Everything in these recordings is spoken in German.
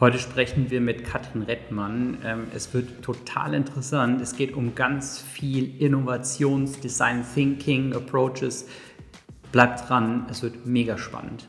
Heute sprechen wir mit Katrin Rettmann. Ähm, es wird total interessant. Es geht um ganz viel Innovations-, Design Thinking, Approaches. Bleibt dran, es wird mega spannend.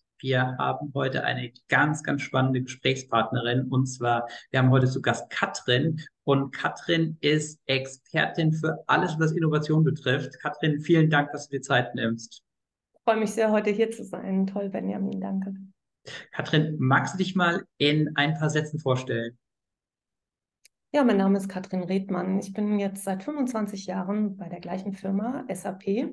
Wir haben heute eine ganz, ganz spannende Gesprächspartnerin und zwar, wir haben heute zu Gast Katrin und Katrin ist Expertin für alles, was Innovation betrifft. Katrin, vielen Dank, dass du dir Zeit nimmst. Ich freue mich sehr, heute hier zu sein. Toll, Benjamin, danke. Katrin, magst du dich mal in ein paar Sätzen vorstellen? Ja, mein Name ist Katrin Redmann. Ich bin jetzt seit 25 Jahren bei der gleichen Firma SAP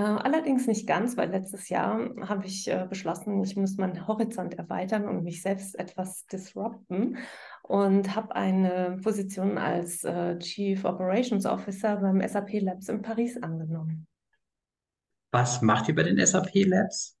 allerdings nicht ganz, weil letztes Jahr habe ich äh, beschlossen, ich muss meinen Horizont erweitern und mich selbst etwas disrupten und habe eine Position als äh, Chief Operations Officer beim SAP Labs in Paris angenommen. Was macht ihr bei den SAP Labs?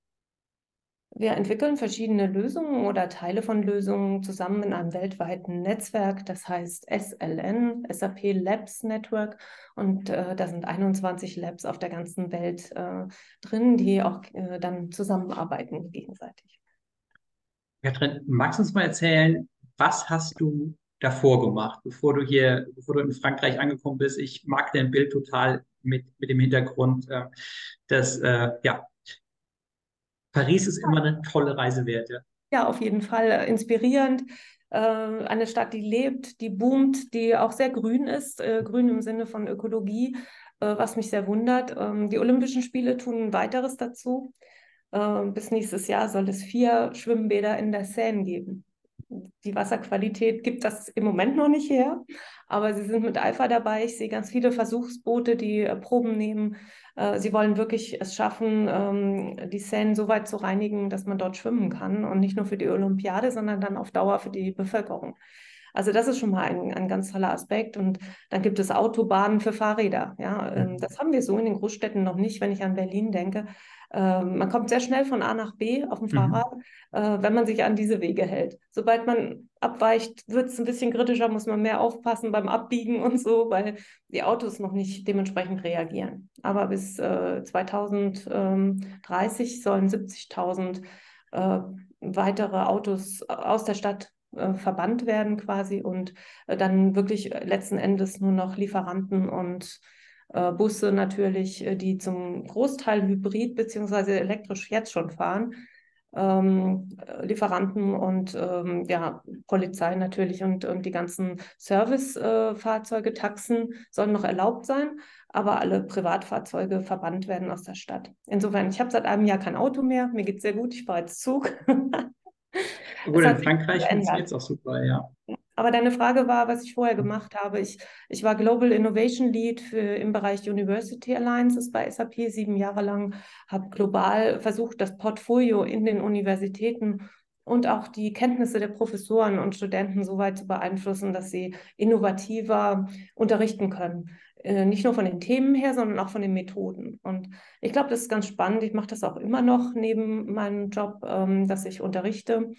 Wir entwickeln verschiedene Lösungen oder Teile von Lösungen zusammen in einem weltweiten Netzwerk, das heißt SLN, SAP Labs Network. Und äh, da sind 21 Labs auf der ganzen Welt äh, drin, die auch äh, dann zusammenarbeiten gegenseitig. Katrin, magst du uns mal erzählen, was hast du davor gemacht, bevor du hier, bevor du in Frankreich angekommen bist? Ich mag dein Bild total mit, mit dem Hintergrund, äh, dass äh, ja, Paris ist immer eine tolle Reise wert. Ja, ja auf jeden Fall äh, inspirierend. Äh, eine Stadt, die lebt, die boomt, die auch sehr grün ist, äh, grün im Sinne von Ökologie, was mich sehr wundert. Ähm, die Olympischen Spiele tun ein weiteres dazu. bis nächstes Jahr soll es vier Schwimmbäder in der Seine geben die Wasserqualität gibt das im Moment noch nicht her, aber sie sind mit Alpha dabei. Ich sehe ganz viele Versuchsboote, die Proben nehmen. Äh, sie wollen wirklich es schaffen, ähm, die Seine so weit zu reinigen, dass man dort schwimmen kann und nicht nur für die Olympiade, sondern dann auf Dauer für die Bevölkerung. Also das ist schon mal ein, ein ganz toller Aspekt. Und dann gibt es Autobahnen für Fahrräder. Ja, ähm, das haben wir so in den Großstädten noch nicht, wenn ich an Berlin denke. Ähm, man kommt sehr schnell von A nach B auf dem mhm. Fahrrad, äh, wenn man sich an diese Wege hält. Sobald man abweicht, wird es ein bisschen kritischer, muss man mehr aufpassen beim Abbiegen und so, weil die Autos noch nicht dementsprechend reagieren. Aber bis äh, 2030 sollen 70.000 äh, weitere Autos aus der Stadt äh, verbannt werden quasi und äh, dann wirklich letzten Endes nur noch Lieferanten und Busse natürlich, äh, die zum Großteil hybrid bzw. elektrisch jetzt schon fahren. Ähm, Lieferanten und ähm, ja, Polizei natürlich und, und die ganzen Servicefahrzeuge, äh, Taxen sollen noch erlaubt sein, aber alle Privatfahrzeuge verbannt werden aus der Stadt. Insofern, ich habe seit einem Jahr kein Auto mehr, mir geht es sehr gut, ich fahre jetzt Zug. Gut, in Frankreich funktioniert es auch super, ja. Aber deine Frage war, was ich vorher gemacht habe. Ich, ich war Global Innovation Lead für, im Bereich University Alliances bei SAP sieben Jahre lang, habe global versucht, das Portfolio in den Universitäten und auch die Kenntnisse der Professoren und Studenten so weit zu beeinflussen, dass sie innovativer unterrichten können. Äh, nicht nur von den Themen her, sondern auch von den Methoden. Und ich glaube, das ist ganz spannend. Ich mache das auch immer noch neben meinem Job, ähm, dass ich unterrichte.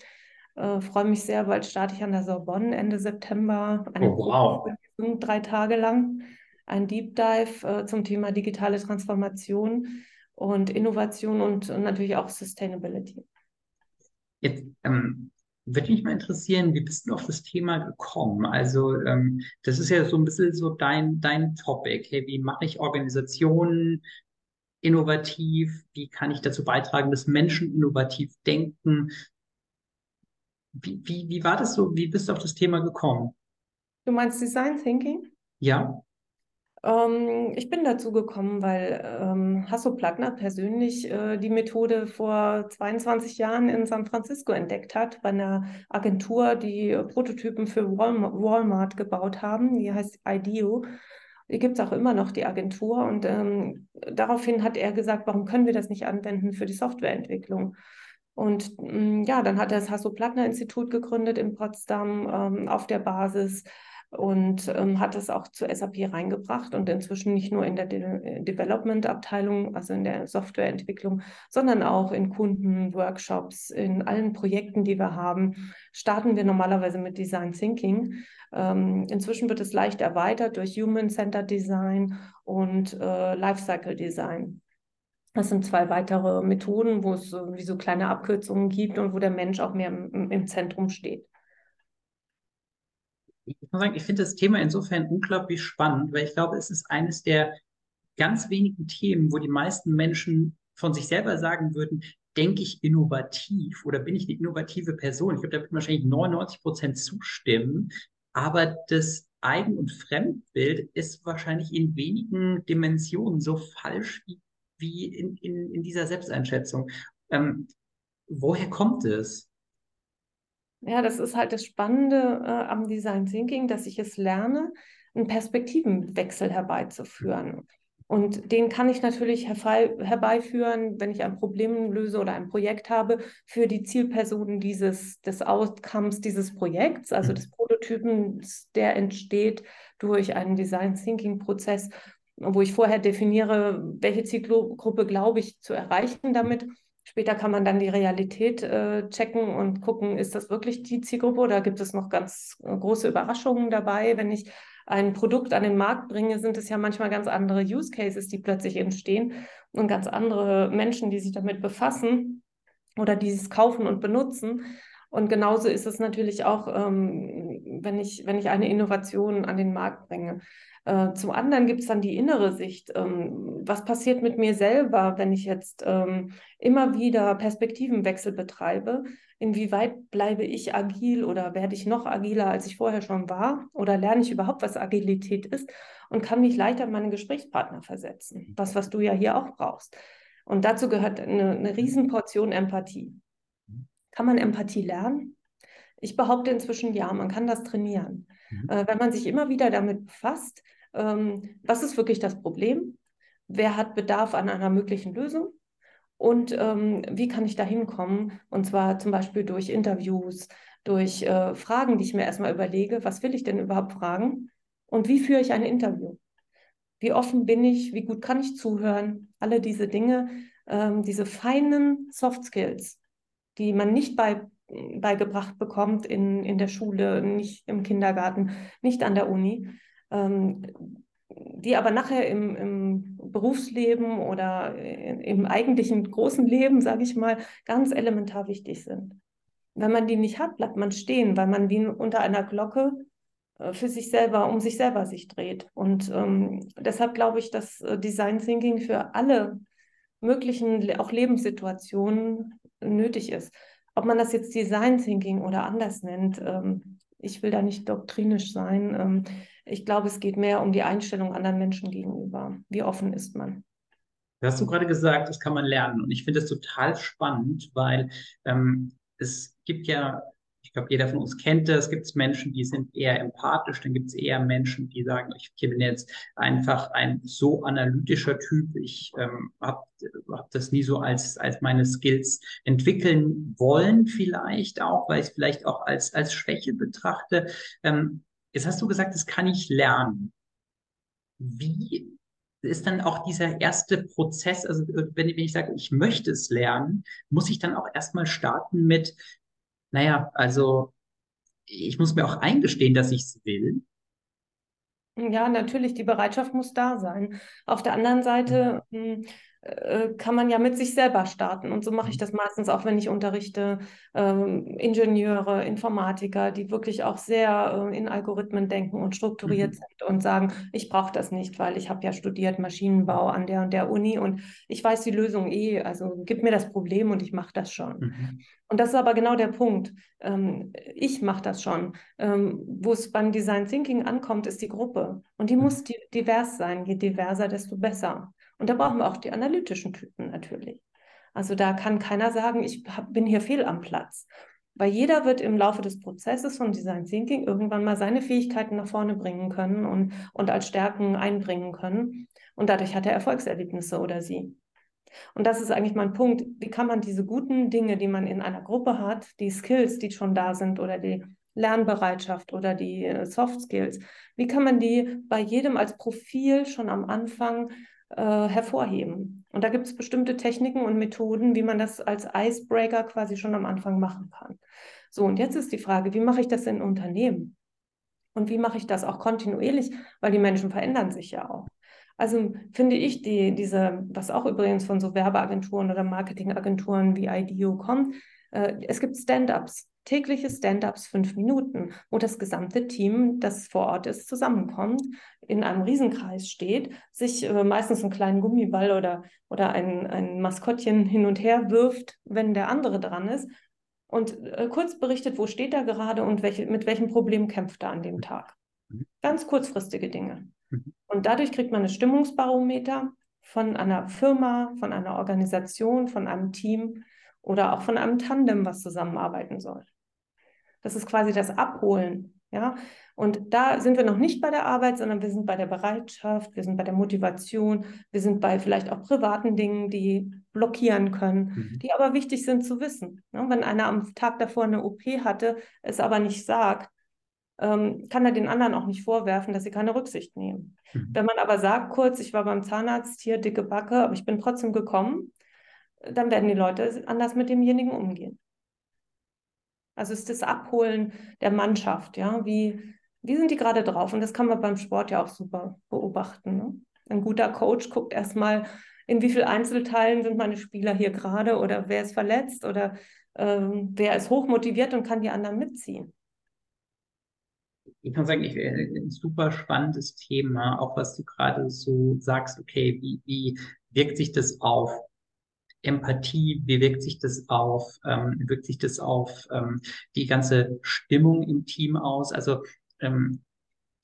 Äh, freue mich sehr, bald starte ich an der Sorbonne Ende September. Eine oh, wow. drei Tage lang. Ein Deep Dive äh, zum Thema digitale Transformation und Innovation und, und natürlich auch Sustainability. Jetzt ähm, würde mich mal interessieren, wie bist du auf das Thema gekommen? Also ähm, das ist ja so ein bisschen so dein, dein Topic. Hey, wie mache ich Organisationen innovativ? Wie kann ich dazu beitragen, dass Menschen innovativ denken? Wie, wie, wie war das so? Wie bist du auf das Thema gekommen? Du meinst Design Thinking? Ja. Ähm, ich bin dazu gekommen, weil ähm, Hasso Plattner persönlich äh, die Methode vor 22 Jahren in San Francisco entdeckt hat, bei einer Agentur, die Prototypen für Walmart, Walmart gebaut haben. Die heißt IDEO. Die gibt es auch immer noch, die Agentur. Und ähm, daraufhin hat er gesagt, warum können wir das nicht anwenden für die Softwareentwicklung? Und mm, ja, dann hat er das Hasso-Plattner-Institut gegründet in Potsdam ähm, auf der Basis und ähm, hat es auch zu SAP reingebracht und inzwischen nicht nur in der De Development-Abteilung, also in der Softwareentwicklung, sondern auch in Kunden, Workshops, in allen Projekten, die wir haben, starten wir normalerweise mit Design Thinking. Ähm, inzwischen wird es leicht erweitert durch Human-Centered Design und äh, Lifecycle Design. Das sind zwei weitere Methoden, wo es wie so kleine Abkürzungen gibt und wo der Mensch auch mehr im, im Zentrum steht ich muss sagen, ich finde das Thema insofern unglaublich spannend, weil ich glaube, es ist eines der ganz wenigen Themen, wo die meisten Menschen von sich selber sagen würden, denke ich innovativ oder bin ich eine innovative Person? Ich glaube, da würden wahrscheinlich 99 Prozent zustimmen. Aber das Eigen- und Fremdbild ist wahrscheinlich in wenigen Dimensionen so falsch wie, wie in, in, in dieser Selbsteinschätzung. Ähm, woher kommt es? Ja, das ist halt das Spannende äh, am Design Thinking, dass ich es lerne, einen Perspektivenwechsel herbeizuführen. Und den kann ich natürlich herbeiführen, wenn ich ein Problem löse oder ein Projekt habe, für die Zielpersonen dieses, des Outcomes dieses Projekts, also mhm. des Prototypens, der entsteht durch einen Design Thinking Prozess, wo ich vorher definiere, welche Zielgruppe glaube ich zu erreichen damit Später kann man dann die Realität äh, checken und gucken, ist das wirklich die Zielgruppe oder gibt es noch ganz äh, große Überraschungen dabei? Wenn ich ein Produkt an den Markt bringe, sind es ja manchmal ganz andere Use Cases, die plötzlich entstehen und ganz andere Menschen, die sich damit befassen oder dieses kaufen und benutzen. Und genauso ist es natürlich auch, ähm, wenn, ich, wenn ich eine Innovation an den Markt bringe. Äh, zum anderen gibt es dann die innere Sicht. Ähm, was passiert mit mir selber, wenn ich jetzt ähm, immer wieder Perspektivenwechsel betreibe? Inwieweit bleibe ich agil oder werde ich noch agiler, als ich vorher schon war? Oder lerne ich überhaupt, was Agilität ist und kann mich leichter an meine Gesprächspartner versetzen? Das, was du ja hier auch brauchst. Und dazu gehört eine, eine Riesenportion Empathie. Kann man Empathie lernen? Ich behaupte inzwischen ja, man kann das trainieren. Mhm. Äh, wenn man sich immer wieder damit befasst, ähm, was ist wirklich das Problem? Wer hat Bedarf an einer möglichen Lösung? Und ähm, wie kann ich da hinkommen? Und zwar zum Beispiel durch Interviews, durch äh, Fragen, die ich mir erstmal überlege. Was will ich denn überhaupt fragen? Und wie führe ich ein Interview? Wie offen bin ich? Wie gut kann ich zuhören? Alle diese Dinge, ähm, diese feinen Soft Skills, die man nicht bei, beigebracht bekommt in, in der Schule, nicht im Kindergarten, nicht an der Uni, ähm, die aber nachher im, im Berufsleben oder im eigentlichen großen Leben, sage ich mal, ganz elementar wichtig sind. Wenn man die nicht hat, bleibt man stehen, weil man wie unter einer Glocke äh, für sich selber, um sich selber sich dreht. Und ähm, deshalb glaube ich, dass äh, Design Thinking für alle möglichen, auch Lebenssituationen nötig ist. Ob man das jetzt Design Thinking oder anders nennt, ähm, ich will da nicht doktrinisch sein. Ähm, ich glaube, es geht mehr um die Einstellung anderen Menschen gegenüber. Wie offen ist man? Das hast du gerade gesagt, das kann man lernen. Und ich finde das total spannend, weil ähm, es gibt ja ich glaube, jeder von uns kennt das. Gibt es Menschen, die sind eher empathisch, dann gibt es eher Menschen, die sagen, ich bin jetzt einfach ein so analytischer Typ. Ich ähm, habe hab das nie so als, als meine Skills entwickeln wollen, vielleicht auch, weil ich es vielleicht auch als, als Schwäche betrachte. Ähm, jetzt hast du gesagt, das kann ich lernen. Wie ist dann auch dieser erste Prozess, also wenn ich sage, ich möchte es lernen, muss ich dann auch erstmal starten mit, naja, also ich muss mir auch eingestehen, dass ich es will. Ja, natürlich, die Bereitschaft muss da sein. Auf der anderen Seite mhm. Hm, kann man ja mit sich selber starten. Und so mache ich mhm. das meistens auch, wenn ich unterrichte ähm, Ingenieure, Informatiker, die wirklich auch sehr äh, in Algorithmen denken und strukturiert mhm. sind und sagen, ich brauche das nicht, weil ich habe ja studiert Maschinenbau an der und der Uni und ich weiß die Lösung eh. Also gib mir das Problem und ich mache das schon. Mhm. Und das ist aber genau der Punkt. Ähm, ich mache das schon. Ähm, wo es beim Design Thinking ankommt, ist die Gruppe. Und die mhm. muss divers sein. Je diverser, desto besser. Und da brauchen wir auch die analytischen Typen natürlich. Also da kann keiner sagen, ich hab, bin hier fehl am Platz. Weil jeder wird im Laufe des Prozesses von Design Thinking irgendwann mal seine Fähigkeiten nach vorne bringen können und, und als Stärken einbringen können. Und dadurch hat er Erfolgserlebnisse oder sie. Und das ist eigentlich mein Punkt. Wie kann man diese guten Dinge, die man in einer Gruppe hat, die Skills, die schon da sind oder die Lernbereitschaft oder die äh, Soft Skills, wie kann man die bei jedem als Profil schon am Anfang äh, hervorheben? Und da gibt es bestimmte Techniken und Methoden, wie man das als Icebreaker quasi schon am Anfang machen kann. So, und jetzt ist die Frage, wie mache ich das in Unternehmen? Und wie mache ich das auch kontinuierlich? Weil die Menschen verändern sich ja auch. Also finde ich die, diese, was auch übrigens von so Werbeagenturen oder Marketingagenturen wie IDEO kommt, äh, es gibt Stand-ups, tägliche Stand-ups, fünf Minuten, wo das gesamte Team, das vor Ort ist, zusammenkommt, in einem Riesenkreis steht, sich äh, meistens einen kleinen Gummiball oder, oder ein, ein Maskottchen hin und her wirft, wenn der andere dran ist und äh, kurz berichtet, wo steht er gerade und welche, mit welchem Problem kämpft er an dem Tag. Mhm. Ganz kurzfristige Dinge. Mhm. Und dadurch kriegt man ein Stimmungsbarometer von einer Firma, von einer Organisation, von einem Team oder auch von einem Tandem, was zusammenarbeiten soll. Das ist quasi das Abholen. Ja? Und da sind wir noch nicht bei der Arbeit, sondern wir sind bei der Bereitschaft, wir sind bei der Motivation, wir sind bei vielleicht auch privaten Dingen, die blockieren können, mhm. die aber wichtig sind zu wissen. Ja? Wenn einer am Tag davor eine OP hatte, es aber nicht sagt, ähm, kann er den anderen auch nicht vorwerfen, dass sie keine Rücksicht nehmen. Mhm. Wenn man aber sagt, kurz, ich war beim Zahnarzt, hier dicke Backe, aber ich bin trotzdem gekommen, dann werden die Leute anders mit demjenigen umgehen. Also ist das Abholen der Mannschaft, ja, wie, wie sind die gerade drauf? Und das kann man beim Sport ja auch super beobachten. Ne? Ein guter Coach guckt erstmal, in wie vielen Einzelteilen sind meine Spieler hier gerade oder wer ist verletzt oder ähm, wer ist hochmotiviert und kann die anderen mitziehen. Ich kann sagen, ich, ein super spannendes Thema, auch was du gerade so sagst, okay, wie, wie wirkt sich das auf Empathie, wie wirkt sich das auf, ähm, wirkt sich das auf ähm, die ganze Stimmung im Team aus? Also ähm,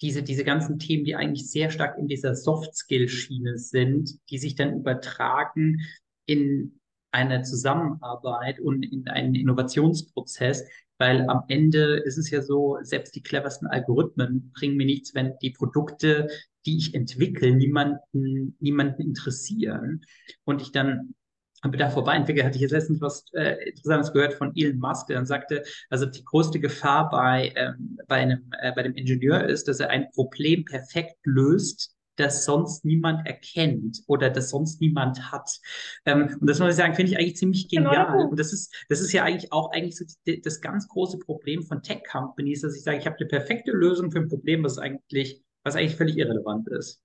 diese, diese ganzen Themen, die eigentlich sehr stark in dieser Soft-Skill-Schiene sind, die sich dann übertragen in eine Zusammenarbeit und in einen Innovationsprozess, weil am Ende ist es ja so, selbst die cleversten Algorithmen bringen mir nichts, wenn die Produkte, die ich entwickle, niemanden, niemanden interessieren und ich dann da vorbei entwickelt, hatte ich jetzt letztens was äh, Interessantes gehört von Elon Musk, der dann sagte, also die größte Gefahr bei, ähm, bei, einem, äh, bei dem Ingenieur ist, dass er ein Problem perfekt löst, das sonst niemand erkennt oder das sonst niemand hat. Ähm, und das muss ich sagen, finde ich eigentlich ziemlich genau genial. Genau. Und das ist, das ist ja eigentlich auch eigentlich so die, das ganz große Problem von Tech-Companies, dass ich sage, ich habe eine perfekte Lösung für ein Problem, was eigentlich, was eigentlich völlig irrelevant ist.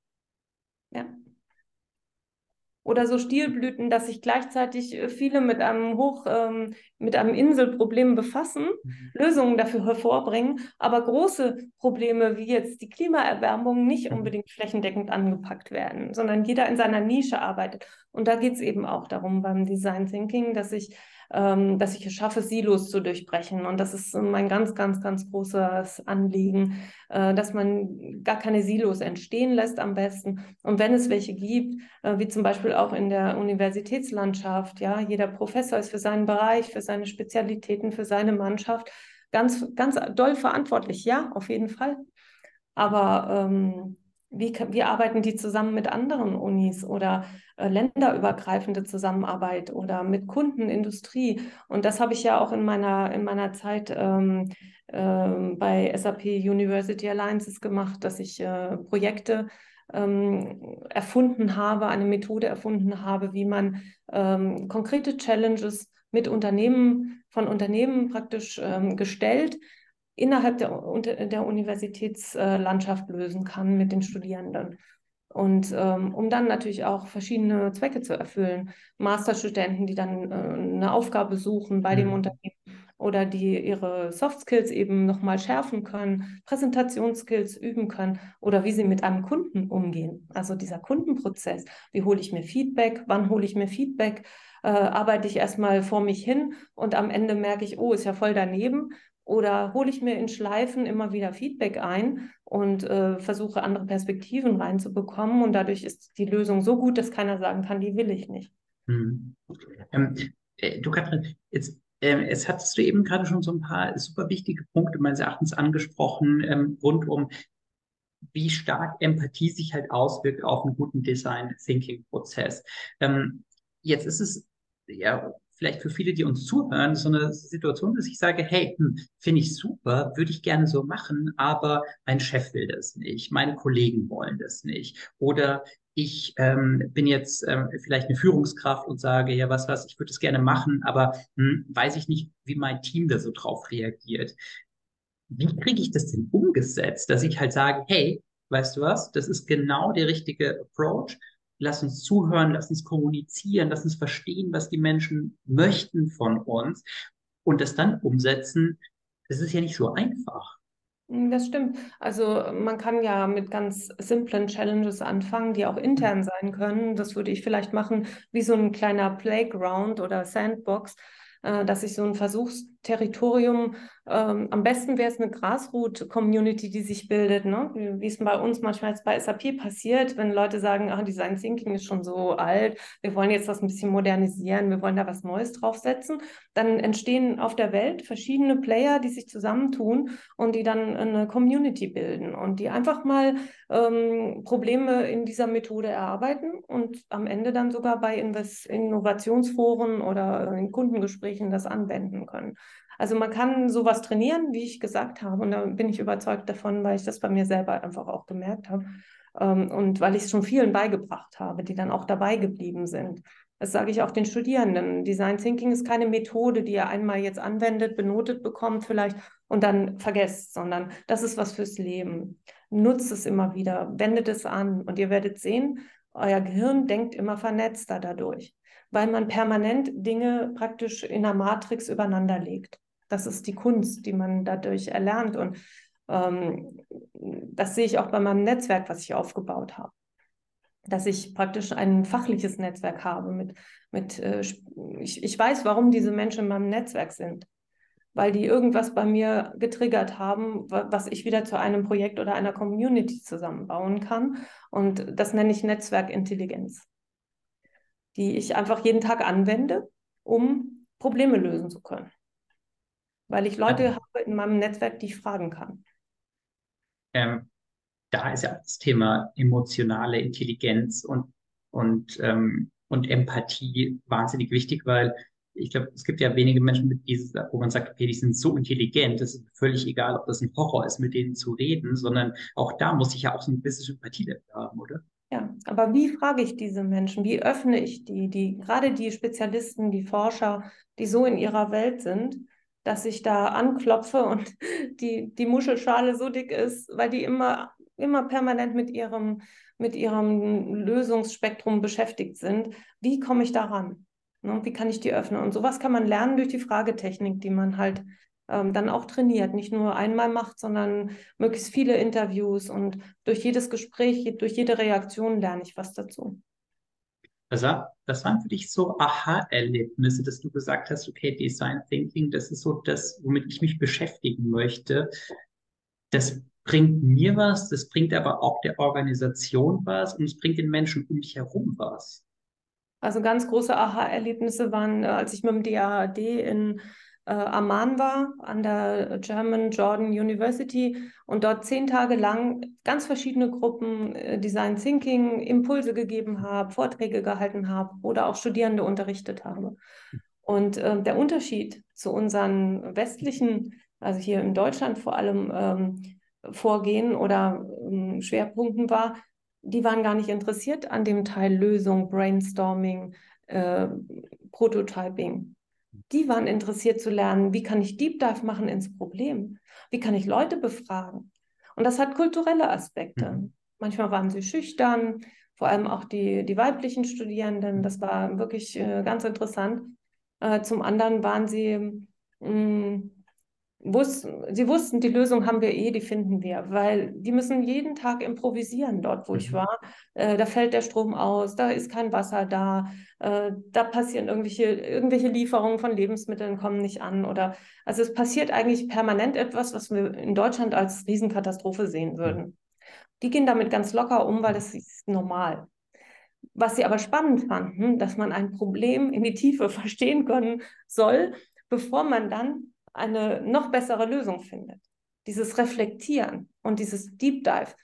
Ja, oder so Stilblüten, dass sich gleichzeitig äh, viele mit einem Hoch, ähm, mit einem Inselproblem befassen, mhm. Lösungen dafür hervorbringen, aber große Probleme wie jetzt die Klimaerwärmung nicht mhm. unbedingt flächendeckend angepackt werden, sondern jeder in seiner Nische arbeitet. Und da geht es eben auch darum beim Design Thinking, dass ich dass ich es schaffe, Silos zu durchbrechen. Und das ist mein ganz, ganz, ganz großes Anliegen, äh, dass man gar keine Silos entstehen lässt am besten. Und wenn es welche gibt, äh, wie zum Beispiel auch in der Universitätslandschaft, ja, jeder Professor ist für seinen Bereich, für seine Spezialitäten, für seine Mannschaft ganz, ganz doll verantwortlich. Ja, auf jeden Fall. Aber ähm, wie, wie arbeiten die zusammen mit anderen Unis oder äh, länderübergreifende Zusammenarbeit oder mit Kunden, Industrie? Und das habe ich ja auch in meiner, in meiner Zeit ähm, äh, bei SAP University Alliances gemacht, dass ich äh, Projekte ähm, erfunden habe, eine Methode erfunden habe, wie man ähm, konkrete Challenges mit Unternehmen, von Unternehmen praktisch ähm, gestellt, innerhalb der, der Universitätslandschaft lösen kann mit den Studierenden. Und ähm, um dann natürlich auch verschiedene Zwecke zu erfüllen. Masterstudenten, die dann äh, eine Aufgabe suchen bei mhm. dem Unternehmen oder die ihre Soft Skills eben nochmal schärfen können, Präsentationsskills üben können oder wie sie mit einem Kunden umgehen. Also dieser Kundenprozess, wie hole ich mir Feedback, wann hole ich mir Feedback, äh, arbeite ich erstmal vor mich hin und am Ende merke ich, oh, ist ja voll daneben oder hole ich mir in Schleifen immer wieder Feedback ein und äh, versuche andere Perspektiven reinzubekommen und dadurch ist die Lösung so gut, dass keiner sagen kann, die will ich nicht. Hm. Ähm, äh, du Katrin, jetzt, äh, jetzt hattest du eben gerade schon so ein paar super wichtige Punkte meines Erachtens angesprochen ähm, rund um wie stark Empathie sich halt auswirkt auf einen guten Design Thinking Prozess. Ähm, jetzt ist es ja vielleicht für viele, die uns zuhören, so eine Situation, dass ich sage, hey, hm, finde ich super, würde ich gerne so machen, aber mein Chef will das nicht, meine Kollegen wollen das nicht. Oder ich ähm, bin jetzt ähm, vielleicht eine Führungskraft und sage, ja, was, was, ich würde es gerne machen, aber hm, weiß ich nicht, wie mein Team da so drauf reagiert. Wie kriege ich das denn umgesetzt, dass ich halt sage, hey, weißt du was, das ist genau der richtige Approach lass uns zuhören, lass uns kommunizieren, lass uns verstehen, was die Menschen möchten von uns und das dann umsetzen, das ist ja nicht so einfach. Hm, das stimmt. Also man kann ja mit ganz simplen Challenges anfangen, die auch intern sein können. Das würde ich vielleicht machen wie so ein kleiner Playground oder Sandbox, äh, dass ich so ein Versuchsterritorium ähm, am besten wäre es eine Grassroot-Community, die sich bildet, ne? wie, es bei uns manchmal jetzt bei SAP passiert, wenn Leute sagen, ach, Design Thinking ist schon so alt, wir wollen jetzt das ein bisschen modernisieren, wir wollen da was Neues draufsetzen, dann entstehen auf der Welt verschiedene Player, die sich zusammentun und die dann eine Community bilden und die einfach mal ähm, Probleme in dieser Methode erarbeiten und am Ende dann sogar bei Invest Innovationsforen oder in Kundengesprächen das anwenden können. Also man kann sowas trainieren, wie ich gesagt habe, und da bin ich überzeugt davon, weil ich das bei mir selber einfach auch gemerkt habe ähm, und weil ich es schon vielen beigebracht habe, die dann auch dabei geblieben sind. Das sage ich auch den Studierenden. Design Thinking ist keine Methode, die ihr einmal jetzt anwendet, benotet bekommt vielleicht und dann vergesst, sondern das ist was fürs Leben. Nutzt es immer wieder, wendet es an und ihr werdet sehen, euer Gehirn denkt immer vernetzter dadurch, weil man permanent Dinge praktisch in der Matrix übereinander legt. Das ist die Kunst, die man dadurch erlernt. Und ähm, das sehe ich auch bei meinem Netzwerk, was ich aufgebaut habe. Dass ich praktisch ein fachliches Netzwerk habe mit, mit äh, ich, ich weiß, warum diese Menschen in meinem Netzwerk sind. Weil die irgendwas bei mir getriggert haben, was ich wieder zu einem Projekt oder einer Community zusammenbauen kann. Und das nenne ich Netzwerkintelligenz, die ich einfach jeden Tag anwende, um Probleme lösen zu können weil ich Leute ja. habe in meinem Netzwerk, die ich fragen kann. Ähm, da ist ja das Thema emotionale Intelligenz und, und, ähm, und Empathie wahnsinnig wichtig, weil ich glaube, es gibt ja wenige Menschen, mit dieses, wo man sagt, okay, die sind so intelligent, es ist völlig egal, ob das ein Horror ist, mit denen zu reden, sondern auch da muss ich ja auch so ein bisschen Sympathie dafür haben, oder? Ja, aber wie frage ich diese Menschen? Wie öffne ich die, die, gerade die Spezialisten, die Forscher, die so in ihrer Welt sind, dass ich da anklopfe und die, die Muschelschale so dick ist, weil die immer, immer permanent mit ihrem, mit ihrem Lösungsspektrum beschäftigt sind. Wie komme ich daran? Ne? Wie kann ich die öffnen? Und sowas kann man lernen durch die Fragetechnik, die man halt ähm, dann auch trainiert. Nicht nur einmal macht, sondern möglichst viele Interviews und durch jedes Gespräch, durch jede Reaktion lerne ich was dazu. War, was waren für dich so Aha-Erlebnisse, dass du gesagt hast, okay, Design Thinking, das ist so das, womit ich mich beschäftigen möchte. Das bringt mir was, das bringt aber auch der Organisation was und es bringt den Menschen um mich herum was. Also ganz große Aha-Erlebnisse waren, äh, als ich mit dem DAAD in äh, Amman war, an der German Jordan University und dort zehn Tage lang ganz verschiedene Gruppen äh, Design Thinking Impulse gegeben habe, Vorträge gehalten habe oder auch Studierende unterrichtet habe. Und äh, der Unterschied zu unseren westlichen, also hier in Deutschland vor allem, ähm, Vorgehen oder ähm, Schwerpunkten war, die waren gar nicht interessiert an dem Teil Lösung, Brainstorming, äh, Prototyping die waren interessiert zu lernen, wie kann ich Deep Dive machen ins Problem? Wie kann ich Leute befragen? Und das hat kulturelle Aspekte. Mhm. Manchmal waren sie schüchtern, vor allem auch die, die weiblichen Studierenden. Das war wirklich äh, ganz interessant. Äh, zum anderen waren sie mh, wussten, sie wussten, die Lösung haben wir eh, die finden wir, weil die müssen jeden Tag improvisieren dort, wo mhm. ich war. Äh, da fällt der Strom aus, da ist kein Wasser da, äh, da passieren irgendwelche, irgendwelche Lieferungen von Lebensmitteln kommen nicht an oder also es passiert eigentlich permanent etwas, was wir in Deutschland als Riesenkatastrophe sehen würden. Die gehen damit ganz locker um, weil das ist normal. Was sie aber spannend fanden, dass man ein Problem in die Tiefe verstehen können soll, bevor man dann eine noch bessere Lösung findet. Dieses Reflektieren und dieses Deep Dive,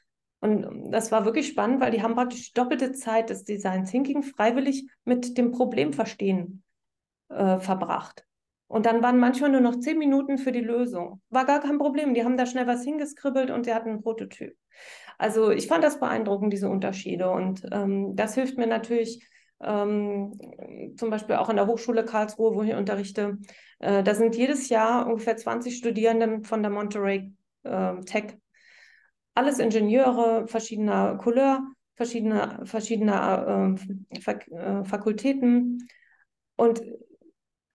Und das war wirklich spannend, weil die haben praktisch die doppelte Zeit des Design Thinking freiwillig mit dem Problemverstehen äh, verbracht. Und dann waren manchmal nur noch zehn Minuten für die Lösung. War gar kein Problem. Die haben da schnell was hingeskribbelt und sie hatten einen Prototyp. Also ich fand das beeindruckend, diese Unterschiede. Und ähm, das hilft mir natürlich ähm, zum Beispiel auch an der Hochschule Karlsruhe, wo ich unterrichte. Äh, da sind jedes Jahr ungefähr 20 Studierenden von der Monterey äh, Tech alles Ingenieure verschiedener Couleur, verschiedener, verschiedener äh, Fak äh, Fakultäten. Und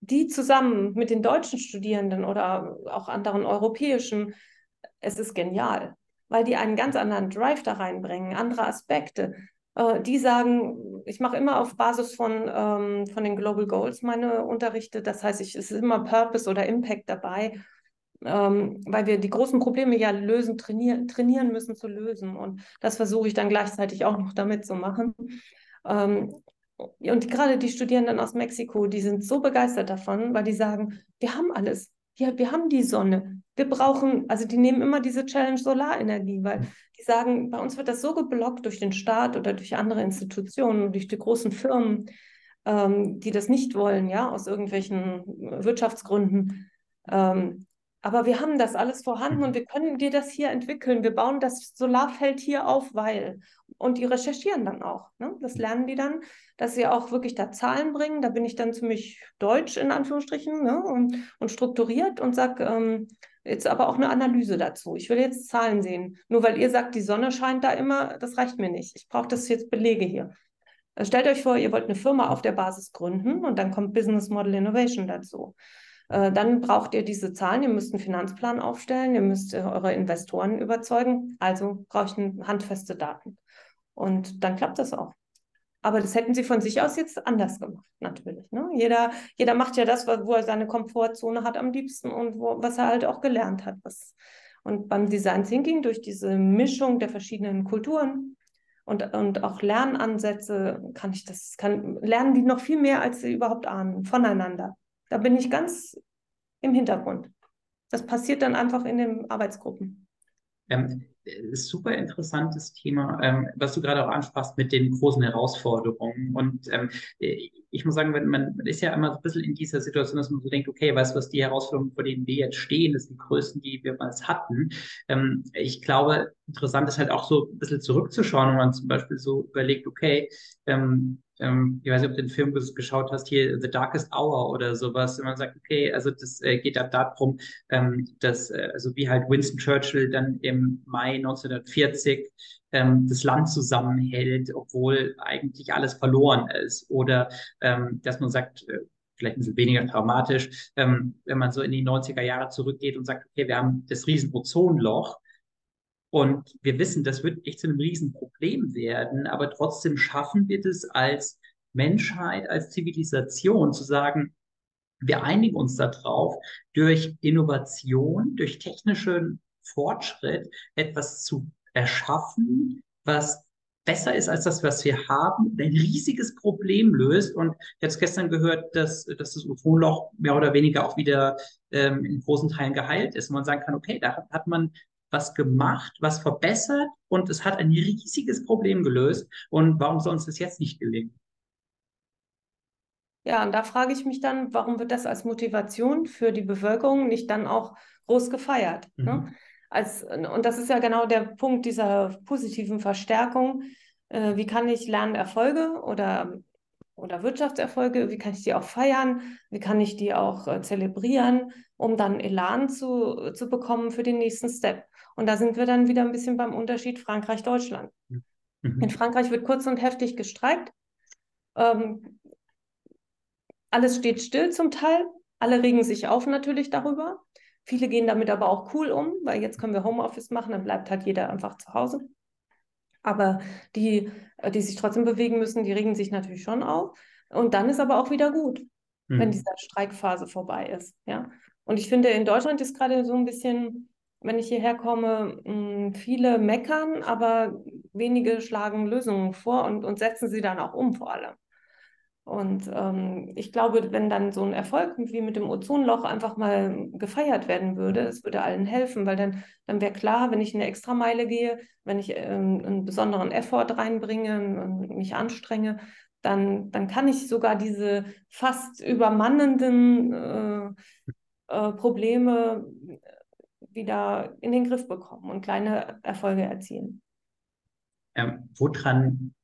die zusammen mit den deutschen Studierenden oder auch anderen europäischen, es ist genial, weil die einen ganz anderen Drive da reinbringen, andere Aspekte. Äh, die sagen, ich mache immer auf Basis von, ähm, von den Global Goals meine Unterrichte. Das heißt, ich, es ist immer Purpose oder Impact dabei ähm, weil wir die großen Probleme ja lösen, trainieren, trainieren müssen zu lösen. Und das versuche ich dann gleichzeitig auch noch damit zu machen. Ähm, und gerade die Studierenden aus Mexiko, die sind so begeistert davon, weil die sagen, wir haben alles. Ja, wir haben die Sonne. Wir brauchen, also die nehmen immer diese Challenge Solarenergie, weil die sagen, bei uns wird das so geblockt durch den Staat oder durch andere Institutionen, durch die großen Firmen, ähm, die das nicht wollen, ja, aus irgendwelchen Wirtschaftsgründen. Ähm, aber wir haben das alles vorhanden und mhm. wir können dir das hier entwickeln. Wir bauen das Solarfeld hier auf, weil. Und die recherchieren dann auch. Ne? Das lernen die dann, dass sie auch wirklich da Zahlen bringen. Da bin ich dann ziemlich deutsch in Anführungsstrichen ne? und, und strukturiert und sage ähm, jetzt aber auch eine Analyse dazu. Ich will jetzt Zahlen sehen. Nur weil ihr sagt, die Sonne scheint da immer, das reicht mir nicht. Ich brauche das jetzt Belege hier. Stellt euch vor, ihr wollt eine Firma auf der Basis gründen und dann kommt Business Model Innovation dazu. Äh, dann braucht ihr diese Zahlen, ihr müsst einen Finanzplan aufstellen, ihr müsst äh, eure Investoren überzeugen. Also brauche ich handfeste Daten. Und dann klappt das auch. Aber das hätten sie von sich aus jetzt anders gemacht, natürlich. Ne? Jeder, jeder macht ja das, wo er seine Komfortzone hat am liebsten und wo, was er halt auch gelernt hat. Was, und beim Design Thinking, durch diese Mischung der verschiedenen Kulturen und, und auch Lernansätze, kann ich das, kann, lernen die noch viel mehr, als sie überhaupt ahnen, voneinander. Da bin ich ganz im Hintergrund. Das passiert dann einfach in den Arbeitsgruppen. Ähm, super interessantes Thema, ähm, was du gerade auch ansprachst mit den großen Herausforderungen. Und ähm, ich muss sagen, man, man ist ja immer so ein bisschen in dieser Situation, dass man so denkt, okay, weißt du was, die Herausforderungen, vor denen wir jetzt stehen, das sind die größten, die wir mal hatten. Ähm, ich glaube, interessant ist halt auch so ein bisschen zurückzuschauen, wenn man zum Beispiel so überlegt, okay, ähm, ähm, ich weiß nicht, ob du den Film geschaut hast, hier The Darkest Hour oder sowas, und man sagt, okay, also das äh, geht da darum, ähm, dass, äh, also wie halt Winston Churchill dann im Mai 1940 ähm, das Land zusammenhält, obwohl eigentlich alles verloren ist. Oder ähm, dass man sagt, äh, vielleicht ein bisschen weniger traumatisch, ähm, wenn man so in die 90er Jahre zurückgeht und sagt, okay, wir haben das riesen Ozonloch, und wir wissen, das wird echt zu einem Riesenproblem werden, aber trotzdem schaffen wir das als Menschheit, als Zivilisation zu sagen, wir einigen uns darauf, durch Innovation, durch technischen Fortschritt etwas zu erschaffen, was besser ist als das, was wir haben, ein riesiges Problem löst. Und jetzt gestern gehört, dass, dass das Ozonloch mehr oder weniger auch wieder ähm, in großen Teilen geheilt ist. Und man sagen kann, okay, da hat man was gemacht, was verbessert und es hat ein riesiges Problem gelöst. Und warum soll uns das jetzt nicht gelingen? Ja, und da frage ich mich dann, warum wird das als Motivation für die Bevölkerung nicht dann auch groß gefeiert? Ne? Mhm. Ne? Als, und das ist ja genau der Punkt dieser positiven Verstärkung. Äh, wie kann ich Lernerfolge oder, oder Wirtschaftserfolge, wie kann ich die auch feiern? Wie kann ich die auch äh, zelebrieren, um dann Elan zu, zu bekommen für den nächsten Step? Und da sind wir dann wieder ein bisschen beim Unterschied Frankreich-Deutschland. Mhm. In Frankreich wird kurz und heftig gestreikt. Ähm, alles steht still zum Teil. Alle regen sich auf natürlich darüber. Viele gehen damit aber auch cool um, weil jetzt können wir Homeoffice machen, dann bleibt halt jeder einfach zu Hause. Aber die, die sich trotzdem bewegen müssen, die regen sich natürlich schon auf. Und dann ist aber auch wieder gut, mhm. wenn diese Streikphase vorbei ist. Ja? Und ich finde, in Deutschland ist gerade so ein bisschen wenn ich hierher komme, hm, viele meckern, aber wenige schlagen Lösungen vor und, und setzen sie dann auch um vor allem. Und ähm, ich glaube, wenn dann so ein Erfolg wie mit dem Ozonloch einfach mal gefeiert werden würde, es würde allen helfen, weil dann, dann wäre klar, wenn ich eine Extrameile gehe, wenn ich ähm, einen besonderen Effort reinbringe und mich anstrenge, dann, dann kann ich sogar diese fast übermannenden äh, äh, Probleme wieder in den Griff bekommen und kleine Erfolge erzielen. Ähm, woran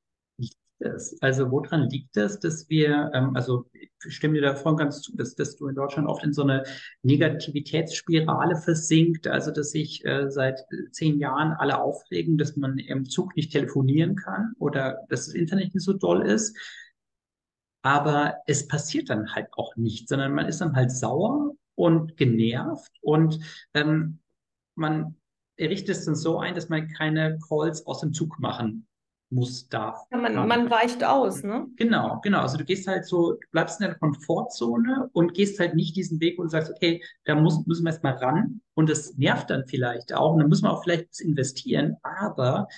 es? Also woran liegt es, dass wir, ähm, also ich stimme dir da voll ganz zu, dass, dass du in Deutschland oft in so eine Negativitätsspirale versinkt, also dass sich äh, seit zehn Jahren alle aufregen, dass man im Zug nicht telefonieren kann oder dass das Internet nicht so doll ist. Aber es passiert dann halt auch nicht, sondern man ist dann halt sauer und genervt und ähm, man richtet es dann so ein, dass man keine Calls aus dem Zug machen muss, darf. Ja, man, man weicht aus, ne? Genau, genau. Also du gehst halt so, du bleibst in der Komfortzone und gehst halt nicht diesen Weg und sagst, okay, da muss, müssen wir jetzt mal ran. Und das nervt dann vielleicht auch. Und dann muss man auch vielleicht investieren. Aber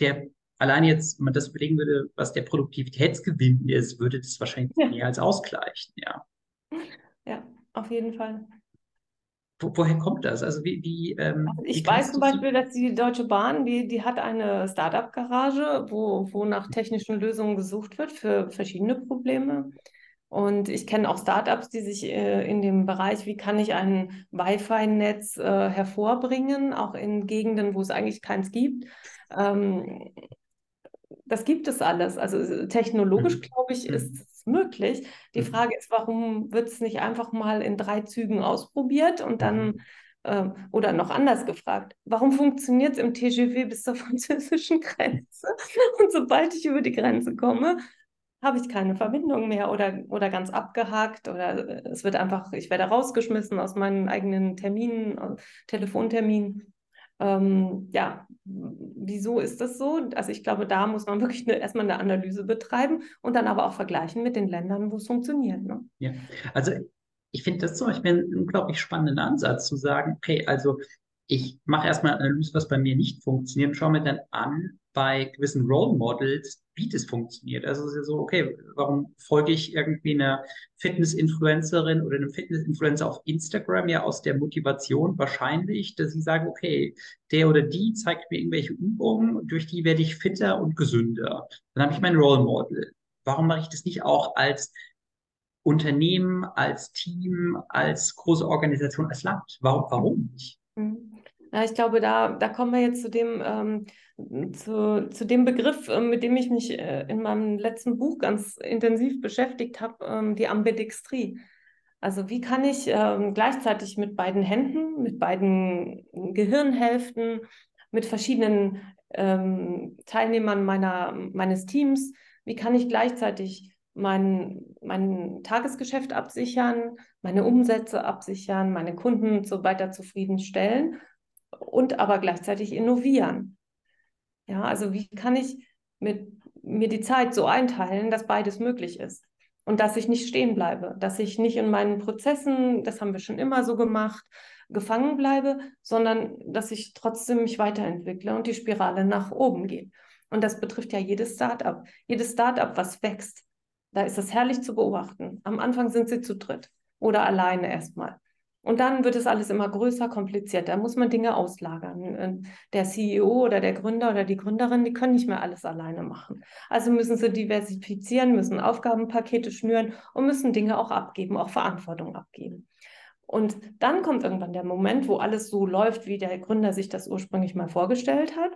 der, alleine jetzt, wenn man das überlegen würde, was der Produktivitätsgewinn ist, würde das wahrscheinlich ja. mehr als ausgleichen, ja. Ja, auf jeden Fall. Wo, woher kommt das? Also wie, wie ähm, also ich wie weiß zum Beispiel, dass die Deutsche Bahn, die, die hat eine Startup-Garage, wo, wo nach technischen Lösungen gesucht wird für verschiedene Probleme. Und ich kenne auch Startups, die sich äh, in dem Bereich, wie kann ich ein Wi-Fi-Netz äh, hervorbringen, auch in Gegenden, wo es eigentlich keins gibt. Ähm, das gibt es alles. Also technologisch, mhm. glaube ich, mhm. ist möglich. Die mhm. Frage ist, warum wird es nicht einfach mal in drei Zügen ausprobiert und dann, mhm. äh, oder noch anders gefragt, warum funktioniert es im TGV bis zur französischen Grenze? Und sobald ich über die Grenze komme, habe ich keine Verbindung mehr oder, oder ganz abgehakt oder es wird einfach, ich werde rausgeschmissen aus meinen eigenen Terminen, äh, Telefonterminen. Ähm, ja, wieso ist das so? Also ich glaube, da muss man wirklich eine, erstmal eine Analyse betreiben und dann aber auch vergleichen mit den Ländern, wo es funktioniert. Ne? Ja, also ich finde das zum Beispiel einen unglaublich spannenden Ansatz zu sagen, okay, also ich mache erstmal Analyse, was bei mir nicht funktioniert, und schaue mir dann an bei gewissen Role Models, wie das funktioniert. Also es ist ja so, okay, warum folge ich irgendwie einer Fitness-Influencerin oder einem Fitness-Influencer auf Instagram ja aus der Motivation wahrscheinlich, dass sie sagen, okay, der oder die zeigt mir irgendwelche Übungen, durch die werde ich fitter und gesünder. Dann habe ich mein Role Model. Warum mache ich das nicht auch als Unternehmen, als Team, als große Organisation, als Land? Warum, warum nicht? Mhm. Ja, ich glaube, da, da kommen wir jetzt zu dem, ähm, zu, zu dem Begriff, äh, mit dem ich mich äh, in meinem letzten Buch ganz intensiv beschäftigt habe, ähm, die Ambidextrie. Also wie kann ich ähm, gleichzeitig mit beiden Händen, mit beiden Gehirnhälften, mit verschiedenen ähm, Teilnehmern meiner, meines Teams, wie kann ich gleichzeitig mein, mein Tagesgeschäft absichern, meine Umsätze absichern, meine Kunden so weiter zufriedenstellen und aber gleichzeitig innovieren. Ja, also wie kann ich mit, mir die Zeit so einteilen, dass beides möglich ist und dass ich nicht stehen bleibe, dass ich nicht in meinen Prozessen, das haben wir schon immer so gemacht, gefangen bleibe, sondern dass ich trotzdem mich weiterentwickle und die Spirale nach oben geht. Und das betrifft ja jedes Startup. Jedes Startup, was wächst, da ist es herrlich zu beobachten. Am Anfang sind sie zu dritt oder alleine erstmal. Und dann wird es alles immer größer, komplizierter. Da muss man Dinge auslagern. Der CEO oder der Gründer oder die Gründerin, die können nicht mehr alles alleine machen. Also müssen sie diversifizieren, müssen Aufgabenpakete schnüren und müssen Dinge auch abgeben, auch Verantwortung abgeben. Und dann kommt irgendwann der Moment, wo alles so läuft, wie der Gründer sich das ursprünglich mal vorgestellt hat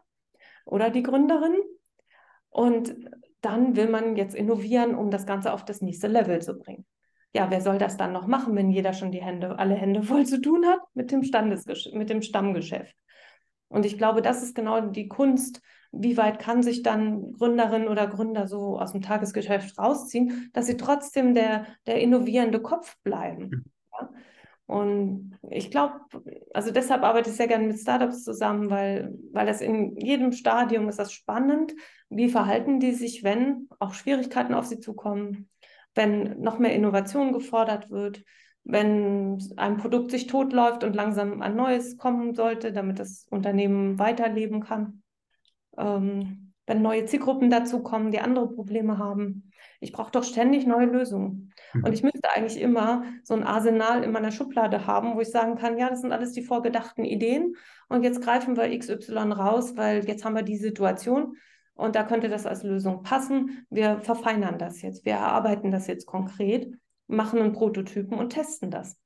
oder die Gründerin. Und dann will man jetzt innovieren, um das Ganze auf das nächste Level zu bringen ja, wer soll das dann noch machen, wenn jeder schon die Hände, alle Hände voll zu tun hat mit dem, mit dem Stammgeschäft? Und ich glaube, das ist genau die Kunst. Wie weit kann sich dann Gründerin oder Gründer so aus dem Tagesgeschäft rausziehen, dass sie trotzdem der, der innovierende Kopf bleiben? Mhm. Ja? Und ich glaube, also deshalb arbeite ich sehr gerne mit Startups zusammen, weil, weil das in jedem Stadium ist das spannend. Wie verhalten die sich, wenn auch Schwierigkeiten auf sie zukommen? Wenn noch mehr Innovation gefordert wird, wenn ein Produkt sich totläuft und langsam ein neues kommen sollte, damit das Unternehmen weiterleben kann. Ähm, wenn neue Zielgruppen dazukommen, die andere Probleme haben. Ich brauche doch ständig neue Lösungen. Mhm. Und ich müsste eigentlich immer so ein Arsenal in meiner Schublade haben, wo ich sagen kann, ja, das sind alles die vorgedachten Ideen und jetzt greifen wir XY raus, weil jetzt haben wir die Situation und da könnte das als Lösung passen. Wir verfeinern das jetzt, wir erarbeiten das jetzt konkret, machen einen Prototypen und testen das.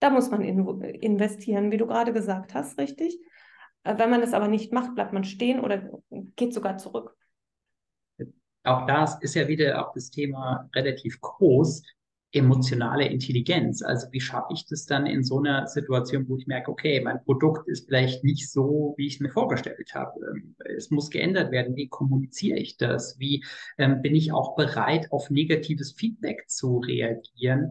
Da muss man in, investieren, wie du gerade gesagt hast, richtig? Äh, wenn man das aber nicht macht, bleibt man stehen oder geht sogar zurück. Auch das ist ja wieder auch das Thema relativ groß, emotionale Intelligenz. Also wie schaffe ich das dann in so einer Situation, wo ich merke, okay, mein Produkt ist vielleicht nicht so, wie ich es mir vorgestellt habe. Ähm, es muss geändert werden. Wie kommuniziere ich das? Wie ähm, bin ich auch bereit, auf negatives Feedback zu reagieren?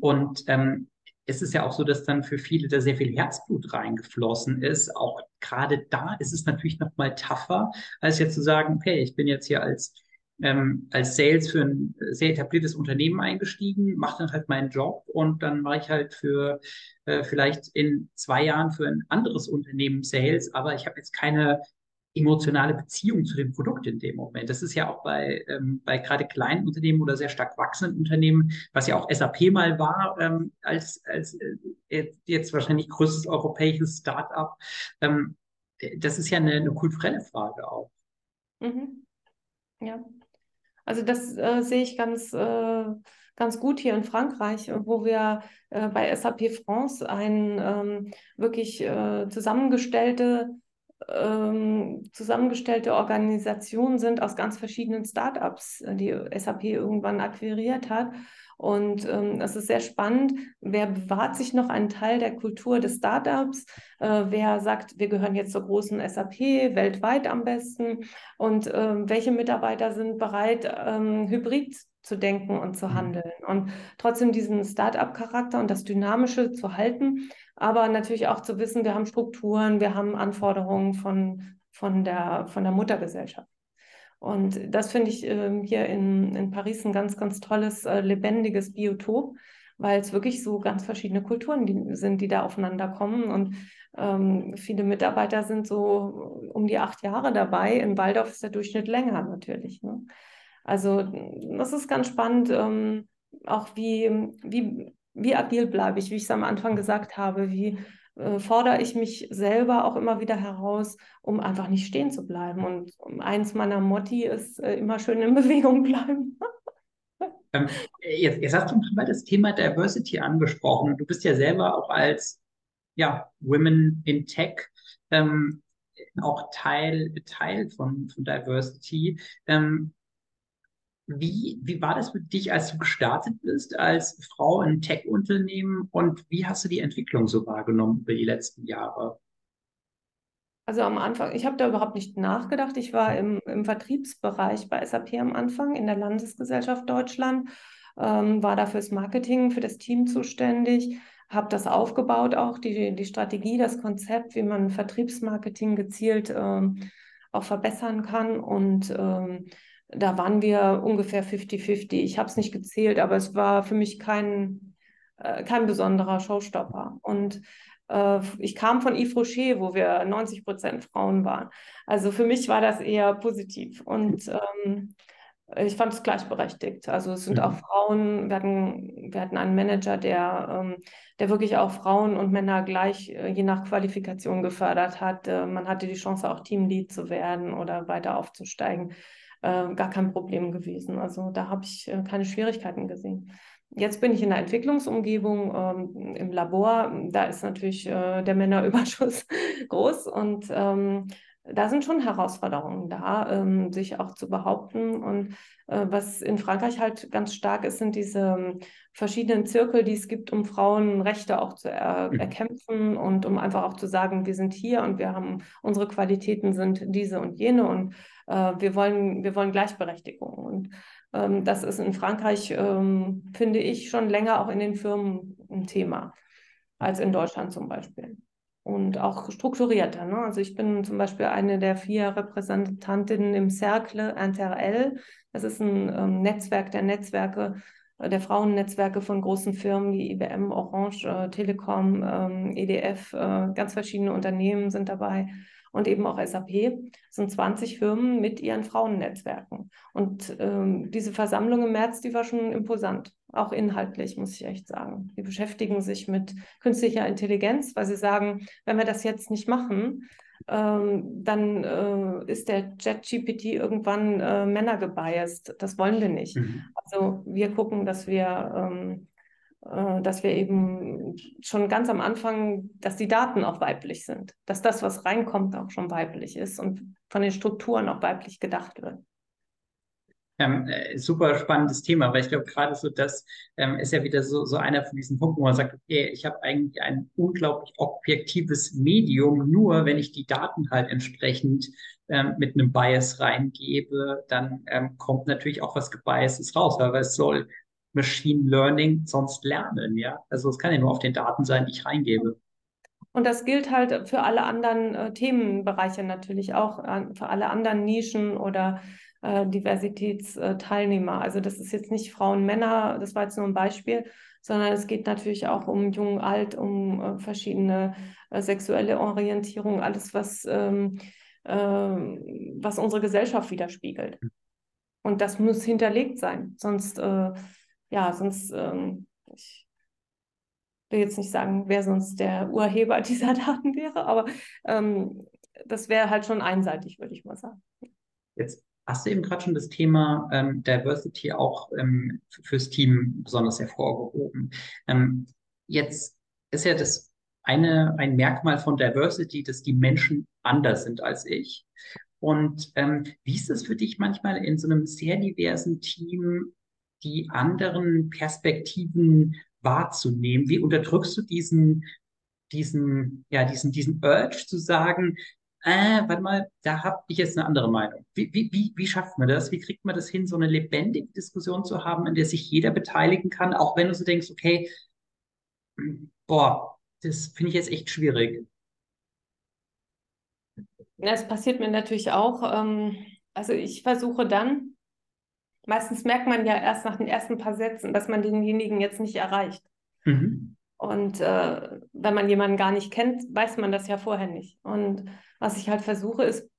Und ähm, es ist ja auch so, dass dann für viele da sehr viel Herzblut reingeflossen ist. Auch gerade da ist es natürlich noch mal tougher, als jetzt zu sagen, okay, ich bin jetzt hier als ähm, als Sales für ein sehr etabliertes Unternehmen eingestiegen, mache dann halt meinen Job und dann mache ich halt für äh, vielleicht in zwei Jahren für ein anderes Unternehmen Sales, aber ich habe jetzt keine emotionale Beziehung zu dem Produkt in dem Moment. Das ist ja auch bei, ähm, bei gerade kleinen Unternehmen oder sehr stark wachsenden Unternehmen, was ja auch SAP mal war, ähm, als, als äh, jetzt wahrscheinlich größtes europäisches Start-up. Ähm, das ist ja eine, eine kulturelle Frage auch. Mhm. Ja. Also das äh, sehe ich ganz, äh, ganz gut hier in Frankreich, wo wir äh, bei SAP France ein ähm, wirklich äh, zusammengestellte ähm, zusammengestellte Organisation sind aus ganz verschiedenen Startups, die SAP irgendwann akquiriert hat. Und ähm, es ist sehr spannend, wer bewahrt sich noch einen Teil der Kultur des Startups, äh, wer sagt, wir gehören jetzt zur großen SAP, weltweit am besten, und äh, welche Mitarbeiter sind bereit, ähm, hybrid zu denken und zu mhm. handeln und trotzdem diesen Startup-Charakter und das Dynamische zu halten, aber natürlich auch zu wissen, wir haben Strukturen, wir haben Anforderungen von, von, der, von der Muttergesellschaft. Und das finde ich äh, hier in, in Paris ein ganz, ganz tolles, äh, lebendiges Biotop, weil es wirklich so ganz verschiedene Kulturen die, sind, die da aufeinander kommen. Und ähm, viele Mitarbeiter sind so um die acht Jahre dabei. In Waldorf ist der Durchschnitt länger natürlich. Ne? Also das ist ganz spannend, ähm, auch wie, wie, wie agil bleibe ich, wie ich es am Anfang gesagt habe, wie äh, fordere ich mich selber auch immer wieder heraus, um einfach nicht stehen zu bleiben. Und eins meiner Motti ist äh, immer schön in Bewegung bleiben. ähm, jetzt, jetzt, hast du mal das Thema Diversity angesprochen. Du bist ja selber auch als ja, Women in Tech ähm, auch Teil, Teil von, von Diversity. Ähm, wie, wie war das für dich, als du gestartet bist als Frau in Tech-Unternehmen und wie hast du die Entwicklung so wahrgenommen über die letzten Jahre? Also am Anfang, ich habe da überhaupt nicht nachgedacht. Ich war im, im Vertriebsbereich bei SAP am Anfang in der Landesgesellschaft Deutschland, ähm, war da fürs Marketing, für das Team zuständig, habe das aufgebaut, auch die, die Strategie, das Konzept, wie man Vertriebsmarketing gezielt ähm, auch verbessern kann und ähm, da waren wir ungefähr 50-50. Ich habe es nicht gezählt, aber es war für mich kein, äh, kein besonderer Showstopper. Und äh, ich kam von Yves Rocher, wo wir 90 Prozent Frauen waren. Also für mich war das eher positiv. Und ähm, ich fand es gleichberechtigt. Also es sind mhm. auch Frauen, wir hatten, wir hatten einen Manager, der, ähm, der wirklich auch Frauen und Männer gleich äh, je nach Qualifikation gefördert hat. Äh, man hatte die Chance, auch Teamlead zu werden oder weiter aufzusteigen äh, gar kein Problem gewesen. Also da habe ich äh, keine Schwierigkeiten gesehen. Jetzt bin ich in der Entwicklungsumgebung ähm, im Labor. Da ist natürlich äh, der Männerüberschuss groß und ähm, da sind schon Herausforderungen da, ähm, sich auch zu behaupten. Und äh, was in Frankreich halt ganz stark ist, sind diese ähm, verschiedenen Zirkel, die es gibt, um Frauenrechte auch zu er mhm. erkämpfen und um einfach auch zu sagen, wir sind hier und wir haben unsere Qualitäten sind diese und jene und äh, wir, wollen, wir wollen Gleichberechtigung. Und ähm, das ist in Frankreich, ähm, finde ich, schon länger auch in den Firmen ein Thema als in Deutschland zum Beispiel und auch strukturierter. Ne? Also ich bin zum Beispiel eine der vier Repräsentantinnen im Cercle Interl. Das ist ein ähm, Netzwerk der Netzwerke, äh, der Frauennetzwerke von großen Firmen wie IBM, Orange, äh, Telekom, ähm, EDF, äh, ganz verschiedene Unternehmen sind dabei. Und eben auch SAP, sind 20 Firmen mit ihren Frauennetzwerken. Und ähm, diese Versammlung im März, die war schon imposant, auch inhaltlich, muss ich echt sagen. Die beschäftigen sich mit künstlicher Intelligenz, weil sie sagen, wenn wir das jetzt nicht machen, ähm, dann äh, ist der ChatGPT irgendwann äh, männergebiased. Das wollen wir nicht. Mhm. Also wir gucken, dass wir ähm, äh, dass wir eben schon ganz am Anfang, dass die Daten auch weiblich sind, dass das, was reinkommt, auch schon weiblich ist und von den Strukturen auch weiblich gedacht wird. Ähm, äh, super spannendes Thema, weil ich glaube, gerade so das ähm, ist ja wieder so, so einer von diesen Punkten, wo man sagt, okay, ich habe eigentlich ein unglaublich objektives Medium, nur wenn ich die Daten halt entsprechend ähm, mit einem Bias reingebe, dann ähm, kommt natürlich auch was Gebiases raus, weil es soll Machine Learning sonst lernen, ja? Also es kann ja nur auf den Daten sein, die ich reingebe. Und das gilt halt für alle anderen äh, Themenbereiche natürlich auch, äh, für alle anderen Nischen oder äh, Diversitätsteilnehmer. Also das ist jetzt nicht Frauen, Männer, das war jetzt nur ein Beispiel, sondern es geht natürlich auch um Jung, Alt, um äh, verschiedene äh, sexuelle Orientierung, alles, was, ähm, ähm, was unsere Gesellschaft widerspiegelt. Und das muss hinterlegt sein, sonst äh, ja, sonst, ähm, ich will jetzt nicht sagen, wer sonst der Urheber dieser Daten wäre, aber ähm, das wäre halt schon einseitig, würde ich mal sagen. Jetzt hast du eben gerade schon das Thema ähm, Diversity auch ähm, fürs Team besonders hervorgehoben. Ähm, jetzt ist ja das eine, ein Merkmal von Diversity, dass die Menschen anders sind als ich. Und ähm, wie ist es für dich manchmal in so einem sehr diversen Team die anderen Perspektiven wahrzunehmen? Wie unterdrückst du diesen, diesen, ja, diesen, diesen Urge zu sagen, äh, warte mal, da habe ich jetzt eine andere Meinung. Wie, wie, wie, wie schafft man das? Wie kriegt man das hin, so eine lebendige Diskussion zu haben, in der sich jeder beteiligen kann, auch wenn du so denkst, okay, boah, das finde ich jetzt echt schwierig. Ja, es passiert mir natürlich auch. Ähm, also ich versuche dann, meistens merkt man ja erst nach den ersten paar Sätzen, dass man denjenigen jetzt nicht erreicht. Mhm. Und äh, wenn man jemanden gar nicht kennt, weiß man das ja vorher nicht. Und was ich halt versuche, ist,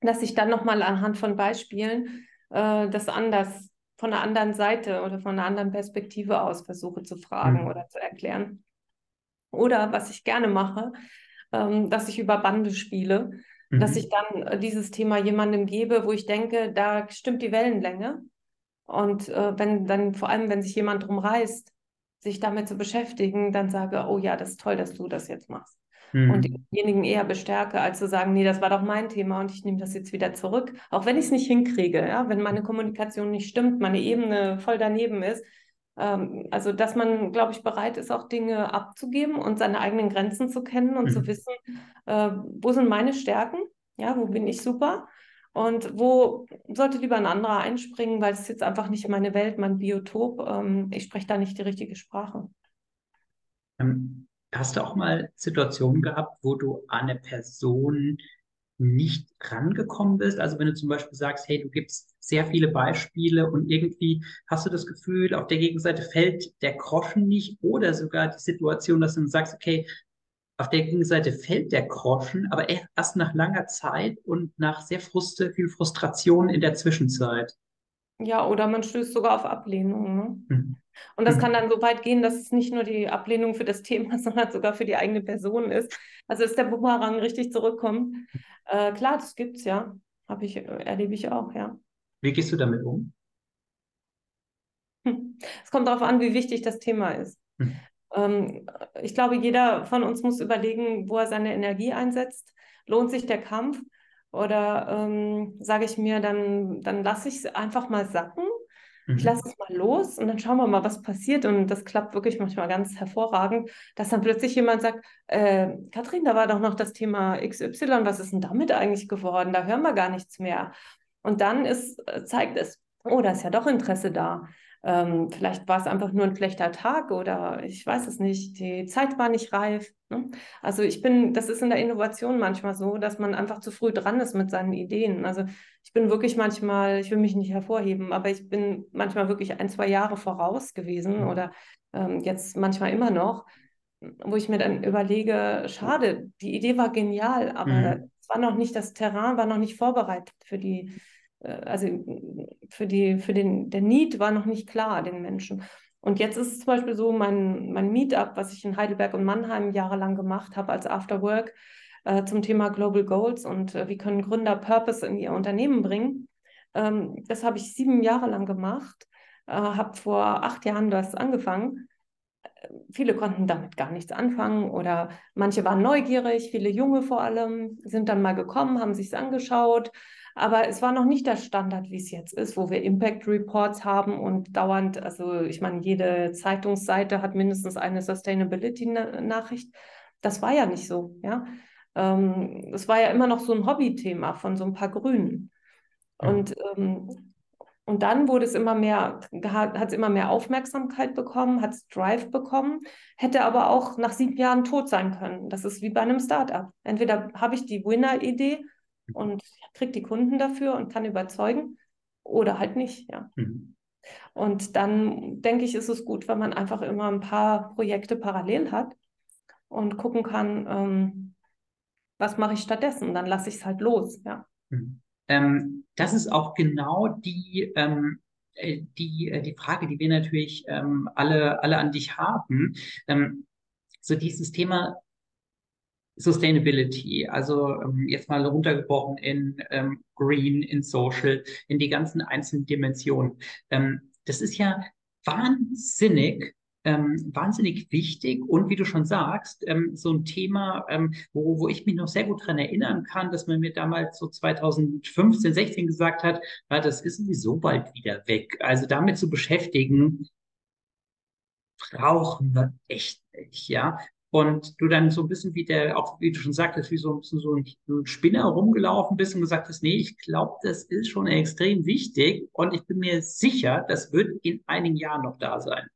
dass ich dann nochmal anhand von Beispielen äh, das anders, von einer anderen Seite oder von einer anderen Perspektive aus versuche zu fragen mhm. oder zu erklären. Oder was ich gerne mache, ähm, dass ich über Bande spiele mhm. dass ich dann äh, dieses Thema jemandem gebe, wo ich denke, da stimmt die Wellenlänge. Und äh, wenn dann, vor allem, wenn sich jemand drum reißt, sich damit zu beschäftigen, dann sage, oh ja, das ist toll, dass du das jetzt machst. Mhm. Und denjenigen eher bestärke, als zu sagen, nee, das war doch mein Thema und ich nehme das jetzt wieder zurück. Auch wenn ich es nicht hinkriege, ja, wenn meine Kommunikation nicht stimmt, meine Ebene voll daneben ist, also, dass man, glaube ich, bereit ist, auch Dinge abzugeben und seine eigenen Grenzen zu kennen und mhm. zu wissen, äh, wo sind meine Stärken, ja, wo bin ich super und wo sollte lieber ein anderer einspringen, weil es ist jetzt einfach nicht meine Welt, mein Biotop. Ähm, ich spreche da nicht die richtige Sprache. Ähm, hast du auch mal Situationen gehabt, wo du eine Person nicht rangekommen bist? Also wenn du zum Beispiel sagst, hey, du gibst sehr viele Beispiele und irgendwie hast du das Gefühl, auf der Gegenseite fällt der Groschen nicht oder sogar die Situation, dass du sagst, okay, auf der Gegenseite fällt der Groschen, aber erst nach langer Zeit und nach sehr Frust viel Frustration in der Zwischenzeit. Ja, oder man stößt sogar auf Ablehnung. Ne? Mhm. Und das mhm. kann dann so weit gehen, dass es nicht nur die Ablehnung für das Thema, sondern sogar für die eigene Person ist. Also dass der Bumerang richtig zurückkommt. Äh, klar, das gibt's ja. Habe ich, erlebe ich auch, ja. Wie gehst du damit um? Es kommt darauf an, wie wichtig das Thema ist. Hm. Ähm, ich glaube, jeder von uns muss überlegen, wo er seine Energie einsetzt. Lohnt sich der Kampf? Oder ähm, sage ich mir, dann, dann lasse ich es einfach mal sacken. Mhm. Ich lasse es mal los und dann schauen wir mal, was passiert. Und das klappt wirklich manchmal ganz hervorragend, dass dann plötzlich jemand sagt, äh, Kathrin, da war doch noch das Thema XY, was ist denn damit eigentlich geworden? Da hören wir gar nichts mehr. Und dann ist, äh, zeigt es, oh, da ist ja doch Interesse da. Ähm, vielleicht war es einfach nur ein schlechter Tag oder ich weiß es nicht, die Zeit war nicht reif. Ne? Also ich bin, das ist in der Innovation manchmal so, dass man einfach zu früh dran ist mit seinen Ideen. Also ich bin wirklich manchmal, ich will mich nicht hervorheben, aber ich bin manchmal wirklich ein, zwei Jahre voraus gewesen mhm. oder ähm, jetzt manchmal immer noch. wo ich mir dann überlege, schade, die Idee war genial, aber mhm. es war noch nicht, das Terrain war noch nicht vorbereitet für die, also für die, für den, der Need war noch nicht klar, den Menschen. Und jetzt ist es zum Beispiel so, mein, mein Meetup, was ich in Heidelberg und Mannheim jahrelang gemacht habe als Afterwork äh, zum Thema Global Goals und äh, wie können Gründer Purpose in ihr Unternehmen bringen. Ähm, das habe ich sieben Jahre lang gemacht, äh, habe vor acht Jahren das angefangen viele konnten damit gar nichts anfangen oder manche waren neugierig, viele Junge vor allem sind dann mal gekommen, haben sich es angeschaut. Aber es war noch nicht der Standard, wie es jetzt ist, wo wir Impact Reports haben und dauernd, also ich meine, jede Zeitungsseite hat mindestens eine Sustainability-Nachricht. Das war ja nicht so, ja. Ähm, es war ja immer noch so ein Hobbythema von so ein paar Grünen. Und ähm, und dann wurde es immer mehr, hat es immer mehr Aufmerksamkeit bekommen, hat es Drive bekommen, hätte aber auch nach sieben Jahren tot sein können. Das ist wie bei einem Startup. Entweder habe ich die Winner-Idee und kriege die Kunden dafür und kann überzeugen oder halt nicht, ja. Mhm. Und dann denke ich, ist es gut, wenn man einfach immer ein paar Projekte parallel hat und gucken kann, ähm, was mache ich stattdessen? Dann lasse ich es halt los, ja. Mhm. Ähm, das ist auch genau die, ähm, äh, die, äh, die Frage, die wir natürlich ähm, alle, alle an dich haben. Ähm, so dieses Thema Sustainability, also ähm, jetzt mal runtergebrochen in ähm, Green, in Social, in die ganzen einzelnen Dimensionen. Ähm, das ist ja wahnsinnig ähm, wahnsinnig wichtig und wie du schon sagst, ähm, so ein Thema, ähm, wo, wo ich mich noch sehr gut dran erinnern kann, dass man mir damals so 2015, 16 gesagt hat, ja, das ist sowieso bald wieder weg. Also damit zu beschäftigen, brauchen wir echt nicht, ja. Und du dann so ein bisschen wie der, auch wie du schon sagtest, wie so ein bisschen so ein, so ein Spinner rumgelaufen bist und gesagt hast, nee, ich glaube, das ist schon extrem wichtig und ich bin mir sicher, das wird in einigen Jahren noch da sein.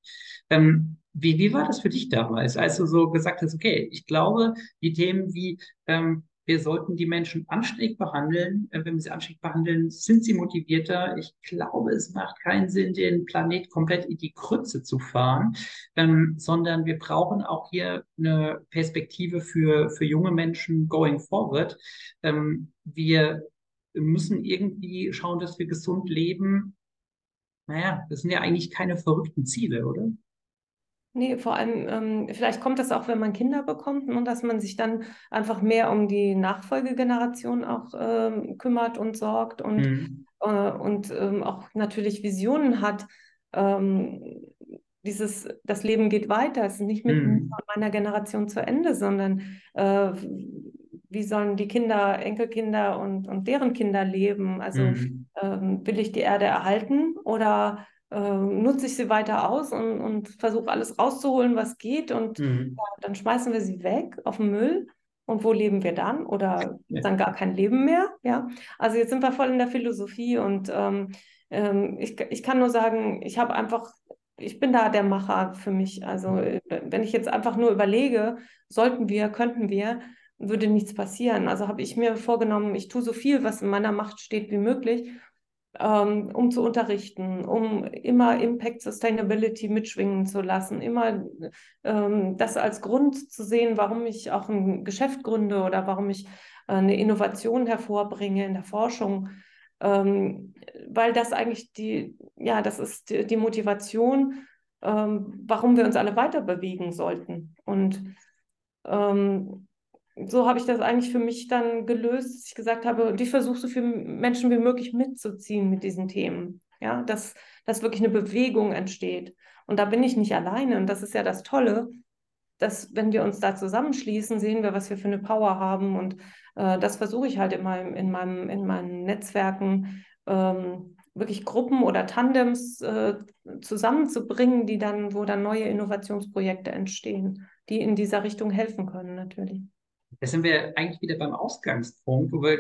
Ähm, wie, wie war das für dich damals, als du so gesagt hast, okay, ich glaube, die Themen wie ähm, wir sollten die Menschen anständig behandeln. Äh, wenn wir sie anständig behandeln, sind sie motivierter. Ich glaube, es macht keinen Sinn, den Planet komplett in die Krütze zu fahren, ähm, sondern wir brauchen auch hier eine Perspektive für, für junge Menschen going forward. Ähm, wir müssen irgendwie schauen, dass wir gesund leben. Naja, das sind ja eigentlich keine verrückten Ziele, oder? Nee, vor allem, ähm, vielleicht kommt das auch, wenn man Kinder bekommt und dass man sich dann einfach mehr um die Nachfolgegeneration auch ähm, kümmert und sorgt und, mhm. äh, und ähm, auch natürlich Visionen hat. Ähm, dieses, das Leben geht weiter, es ist nicht mit mhm. meiner Generation zu Ende, sondern äh, wie sollen die Kinder, Enkelkinder und, und deren Kinder leben? Also mhm. Ähm, will ich die Erde erhalten oder äh, nutze ich sie weiter aus und, und versuche alles rauszuholen, was geht. Und mhm. ja, dann schmeißen wir sie weg auf den Müll. Und wo leben wir dann? Oder ja. dann gar kein Leben mehr? Ja, also jetzt sind wir voll in der Philosophie und ähm, ähm, ich, ich kann nur sagen, ich habe einfach, ich bin da der Macher für mich. Also mhm. wenn ich jetzt einfach nur überlege, sollten wir, könnten wir, würde nichts passieren. Also habe ich mir vorgenommen, ich tue so viel, was in meiner Macht steht, wie möglich um zu unterrichten, um immer Impact Sustainability mitschwingen zu lassen, immer ähm, das als Grund zu sehen, warum ich auch ein Geschäft gründe oder warum ich äh, eine Innovation hervorbringe in der Forschung. Ähm, weil das eigentlich die, ja, das ist die, die Motivation, ähm, warum wir uns alle weiter bewegen sollten. Und ähm, so habe ich das eigentlich für mich dann gelöst, dass ich gesagt habe, ich versuche so viele Menschen wie möglich mitzuziehen mit diesen Themen. Ja, dass, dass wirklich eine Bewegung entsteht. Und da bin ich nicht alleine. Und das ist ja das Tolle, dass wenn wir uns da zusammenschließen, sehen wir, was wir für eine Power haben. Und äh, das versuche ich halt immer in, meinem, in meinen Netzwerken, ähm, wirklich Gruppen oder Tandems äh, zusammenzubringen, die dann, wo dann neue Innovationsprojekte entstehen, die in dieser Richtung helfen können, natürlich. Da sind wir eigentlich wieder beim Ausgangspunkt, wo wir,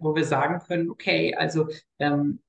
wo wir sagen können, okay, also ähm,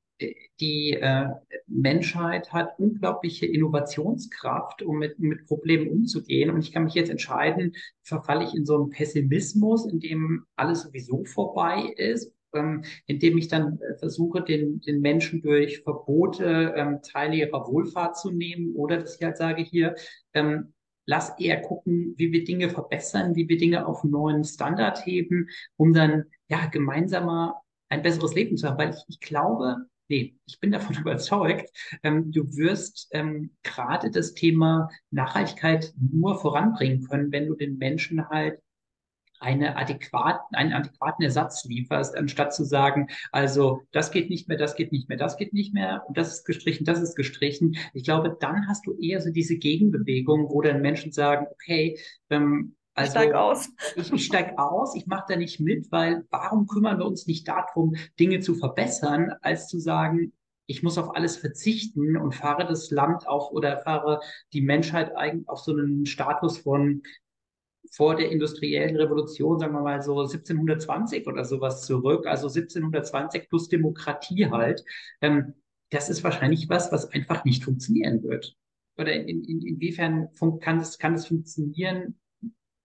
die äh, Menschheit hat unglaubliche Innovationskraft, um mit, mit Problemen umzugehen. Und ich kann mich jetzt entscheiden, verfalle ich in so einen Pessimismus, in dem alles sowieso vorbei ist, ähm, indem ich dann äh, versuche, den, den Menschen durch Verbote ähm, Teile ihrer Wohlfahrt zu nehmen oder dass ich halt sage, hier, ähm, lass eher gucken, wie wir Dinge verbessern, wie wir Dinge auf einen neuen Standard heben, um dann ja gemeinsamer ein besseres Leben zu haben. Weil ich, ich glaube, nee, ich bin davon überzeugt, ähm, du wirst ähm, gerade das Thema Nachhaltigkeit nur voranbringen können, wenn du den Menschen halt eine adäquaten, einen adäquaten Ersatz lieferst, anstatt zu sagen, also das geht nicht mehr, das geht nicht mehr, das geht nicht mehr und das ist gestrichen, das ist gestrichen. Ich glaube, dann hast du eher so diese Gegenbewegung, wo dann Menschen sagen, okay, ähm, also, ich steige aus. Ich, ich steige aus, ich mache da nicht mit, weil warum kümmern wir uns nicht darum, Dinge zu verbessern, als zu sagen, ich muss auf alles verzichten und fahre das Land auf oder fahre die Menschheit eigentlich auf so einen Status von vor der industriellen Revolution, sagen wir mal so 1720 oder sowas zurück, also 1720 plus Demokratie halt. Ähm, das ist wahrscheinlich was, was einfach nicht funktionieren wird. Oder in, in, inwiefern kann es, kann es funktionieren,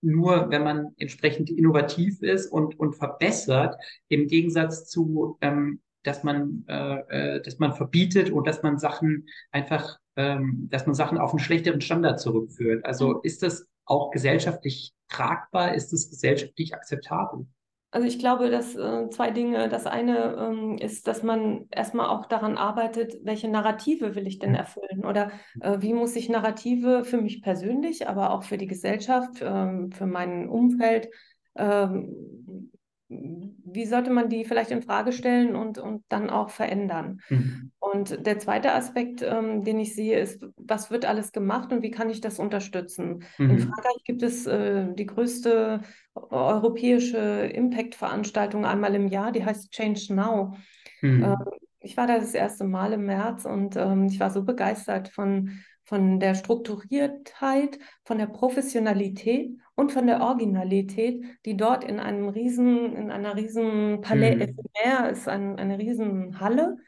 nur wenn man entsprechend innovativ ist und, und verbessert, im Gegensatz zu, ähm, dass man, äh, äh dass man verbietet und dass man Sachen einfach, ähm, dass man Sachen auf einen schlechteren Standard zurückführt. Also mhm. ist das auch gesellschaftlich tragbar? Ist es gesellschaftlich akzeptabel? Also ich glaube, dass äh, zwei Dinge. Das eine ähm, ist, dass man erstmal auch daran arbeitet, welche Narrative will ich denn erfüllen oder äh, wie muss ich Narrative für mich persönlich, aber auch für die Gesellschaft, äh, für mein Umfeld, ähm, wie sollte man die vielleicht in Frage stellen und, und dann auch verändern? Mhm. Und der zweite Aspekt, ähm, den ich sehe, ist, was wird alles gemacht und wie kann ich das unterstützen? Mhm. In Frankreich gibt es äh, die größte europäische Impact-Veranstaltung einmal im Jahr, die heißt Change Now. Mhm. Ähm, ich war da das erste Mal im März und ähm, ich war so begeistert von, von der Strukturiertheit, von der Professionalität und von der Originalität, die dort in einem riesen, in einer riesen Palais mhm. Ephemer ist, ein, eine riesen Halle,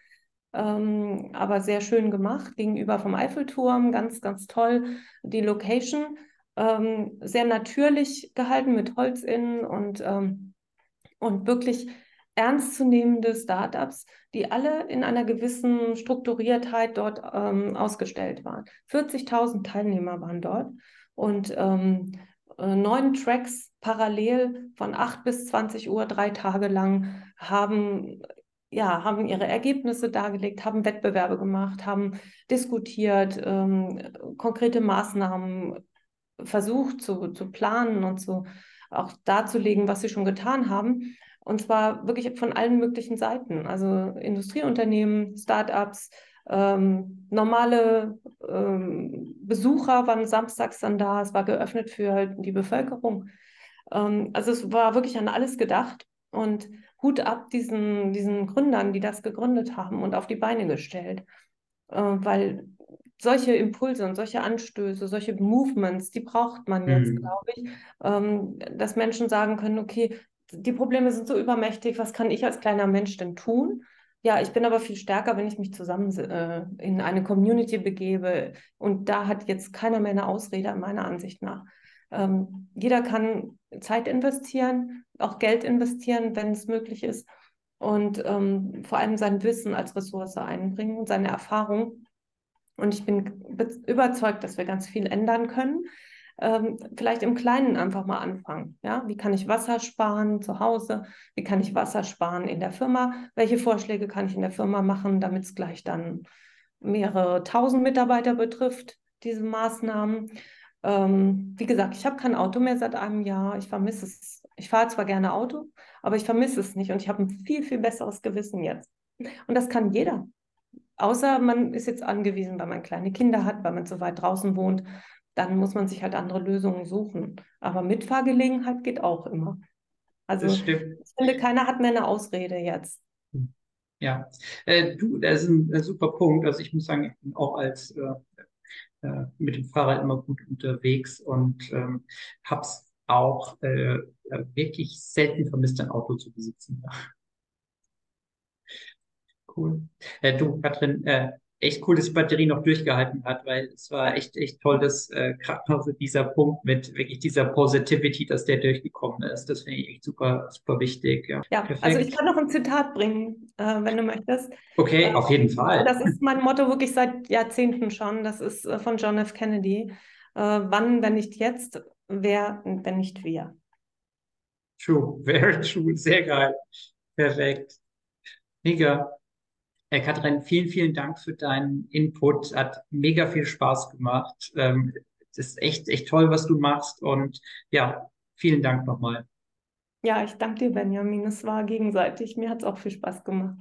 ähm, aber sehr schön gemacht, gegenüber vom Eiffelturm, ganz, ganz toll. Die Location, ähm, sehr natürlich gehalten mit Holz innen und, ähm, und wirklich ernstzunehmende Startups, die alle in einer gewissen Strukturiertheit dort ähm, ausgestellt waren. 40.000 Teilnehmer waren dort und ähm, äh, neun Tracks parallel von 8 bis 20 Uhr, drei Tage lang, haben, ja, haben ihre Ergebnisse dargelegt, haben Wettbewerbe gemacht, haben diskutiert, ähm, konkrete Maßnahmen versucht zu, zu planen und zu, auch darzulegen, was sie schon getan haben. Und zwar wirklich von allen möglichen Seiten. Also Industrieunternehmen, Startups, ähm, normale ähm, Besucher waren samstags dann da. Es war geöffnet für halt die Bevölkerung. Ähm, also es war wirklich an alles gedacht. Und Hut ab diesen, diesen Gründern, die das gegründet haben und auf die Beine gestellt. Äh, weil solche Impulse und solche Anstöße, solche Movements, die braucht man jetzt, mhm. glaube ich, ähm, dass Menschen sagen können, okay, die Probleme sind so übermächtig, was kann ich als kleiner Mensch denn tun? Ja, ich bin aber viel stärker, wenn ich mich zusammen äh, in eine Community begebe. Und da hat jetzt keiner mehr eine Ausrede, meiner Ansicht nach. Ähm, jeder kann Zeit investieren, auch Geld investieren, wenn es möglich ist. Und ähm, vor allem sein Wissen als Ressource einbringen, seine Erfahrung. Und ich bin überzeugt, dass wir ganz viel ändern können ähm, vielleicht im Kleinen einfach mal anfangen. Ja? Wie kann ich Wasser sparen zu Hause? Wie kann ich Wasser sparen in der Firma? Welche Vorschläge kann ich in der Firma machen, damit es gleich dann mehrere tausend Mitarbeiter betrifft, diese Maßnahmen? Ähm, wie gesagt, ich habe kein Auto mehr seit einem Jahr. Ich vermisse es. Ich fahre zwar gerne Auto, aber ich vermisse es nicht und ich habe ein viel, viel besseres Gewissen jetzt. Und das kann jeder. Außer man ist jetzt angewiesen, weil man kleine Kinder hat, weil man zu weit draußen wohnt, dann muss man sich halt andere Lösungen suchen. Aber Mitfahrgelegenheit geht auch immer. Also ich finde, keiner hat mehr eine Ausrede jetzt. Ja, äh, du, das ist ein, ein, super Punkt. Also ich muss sagen, ich bin auch als äh, äh, mit dem Fahrrad immer gut unterwegs und ähm, habe es auch äh, äh, wirklich selten vermisst, ein Auto zu besitzen. Cool. Äh, du, Katrin, äh, echt cool, dass die Batterie noch durchgehalten hat, weil es war echt, echt toll, dass äh, gerade noch so dieser Punkt mit wirklich dieser Positivity, dass der durchgekommen ist. Das finde ich echt super, super wichtig. Ja, ja also ich kann noch ein Zitat bringen, äh, wenn du möchtest. Okay, äh, auf jeden Fall. Das ist mein Motto wirklich seit Jahrzehnten schon. Das ist äh, von John F. Kennedy. Äh, wann, wenn nicht jetzt? Wer, wenn nicht wir? True, very true, sehr geil. Perfekt. Mega. Herr Katrin, vielen, vielen Dank für deinen Input. Hat mega viel Spaß gemacht. Ähm, es ist echt, echt toll, was du machst. Und ja, vielen Dank nochmal. Ja, ich danke dir, Benjamin. Es war gegenseitig. Mir hat es auch viel Spaß gemacht.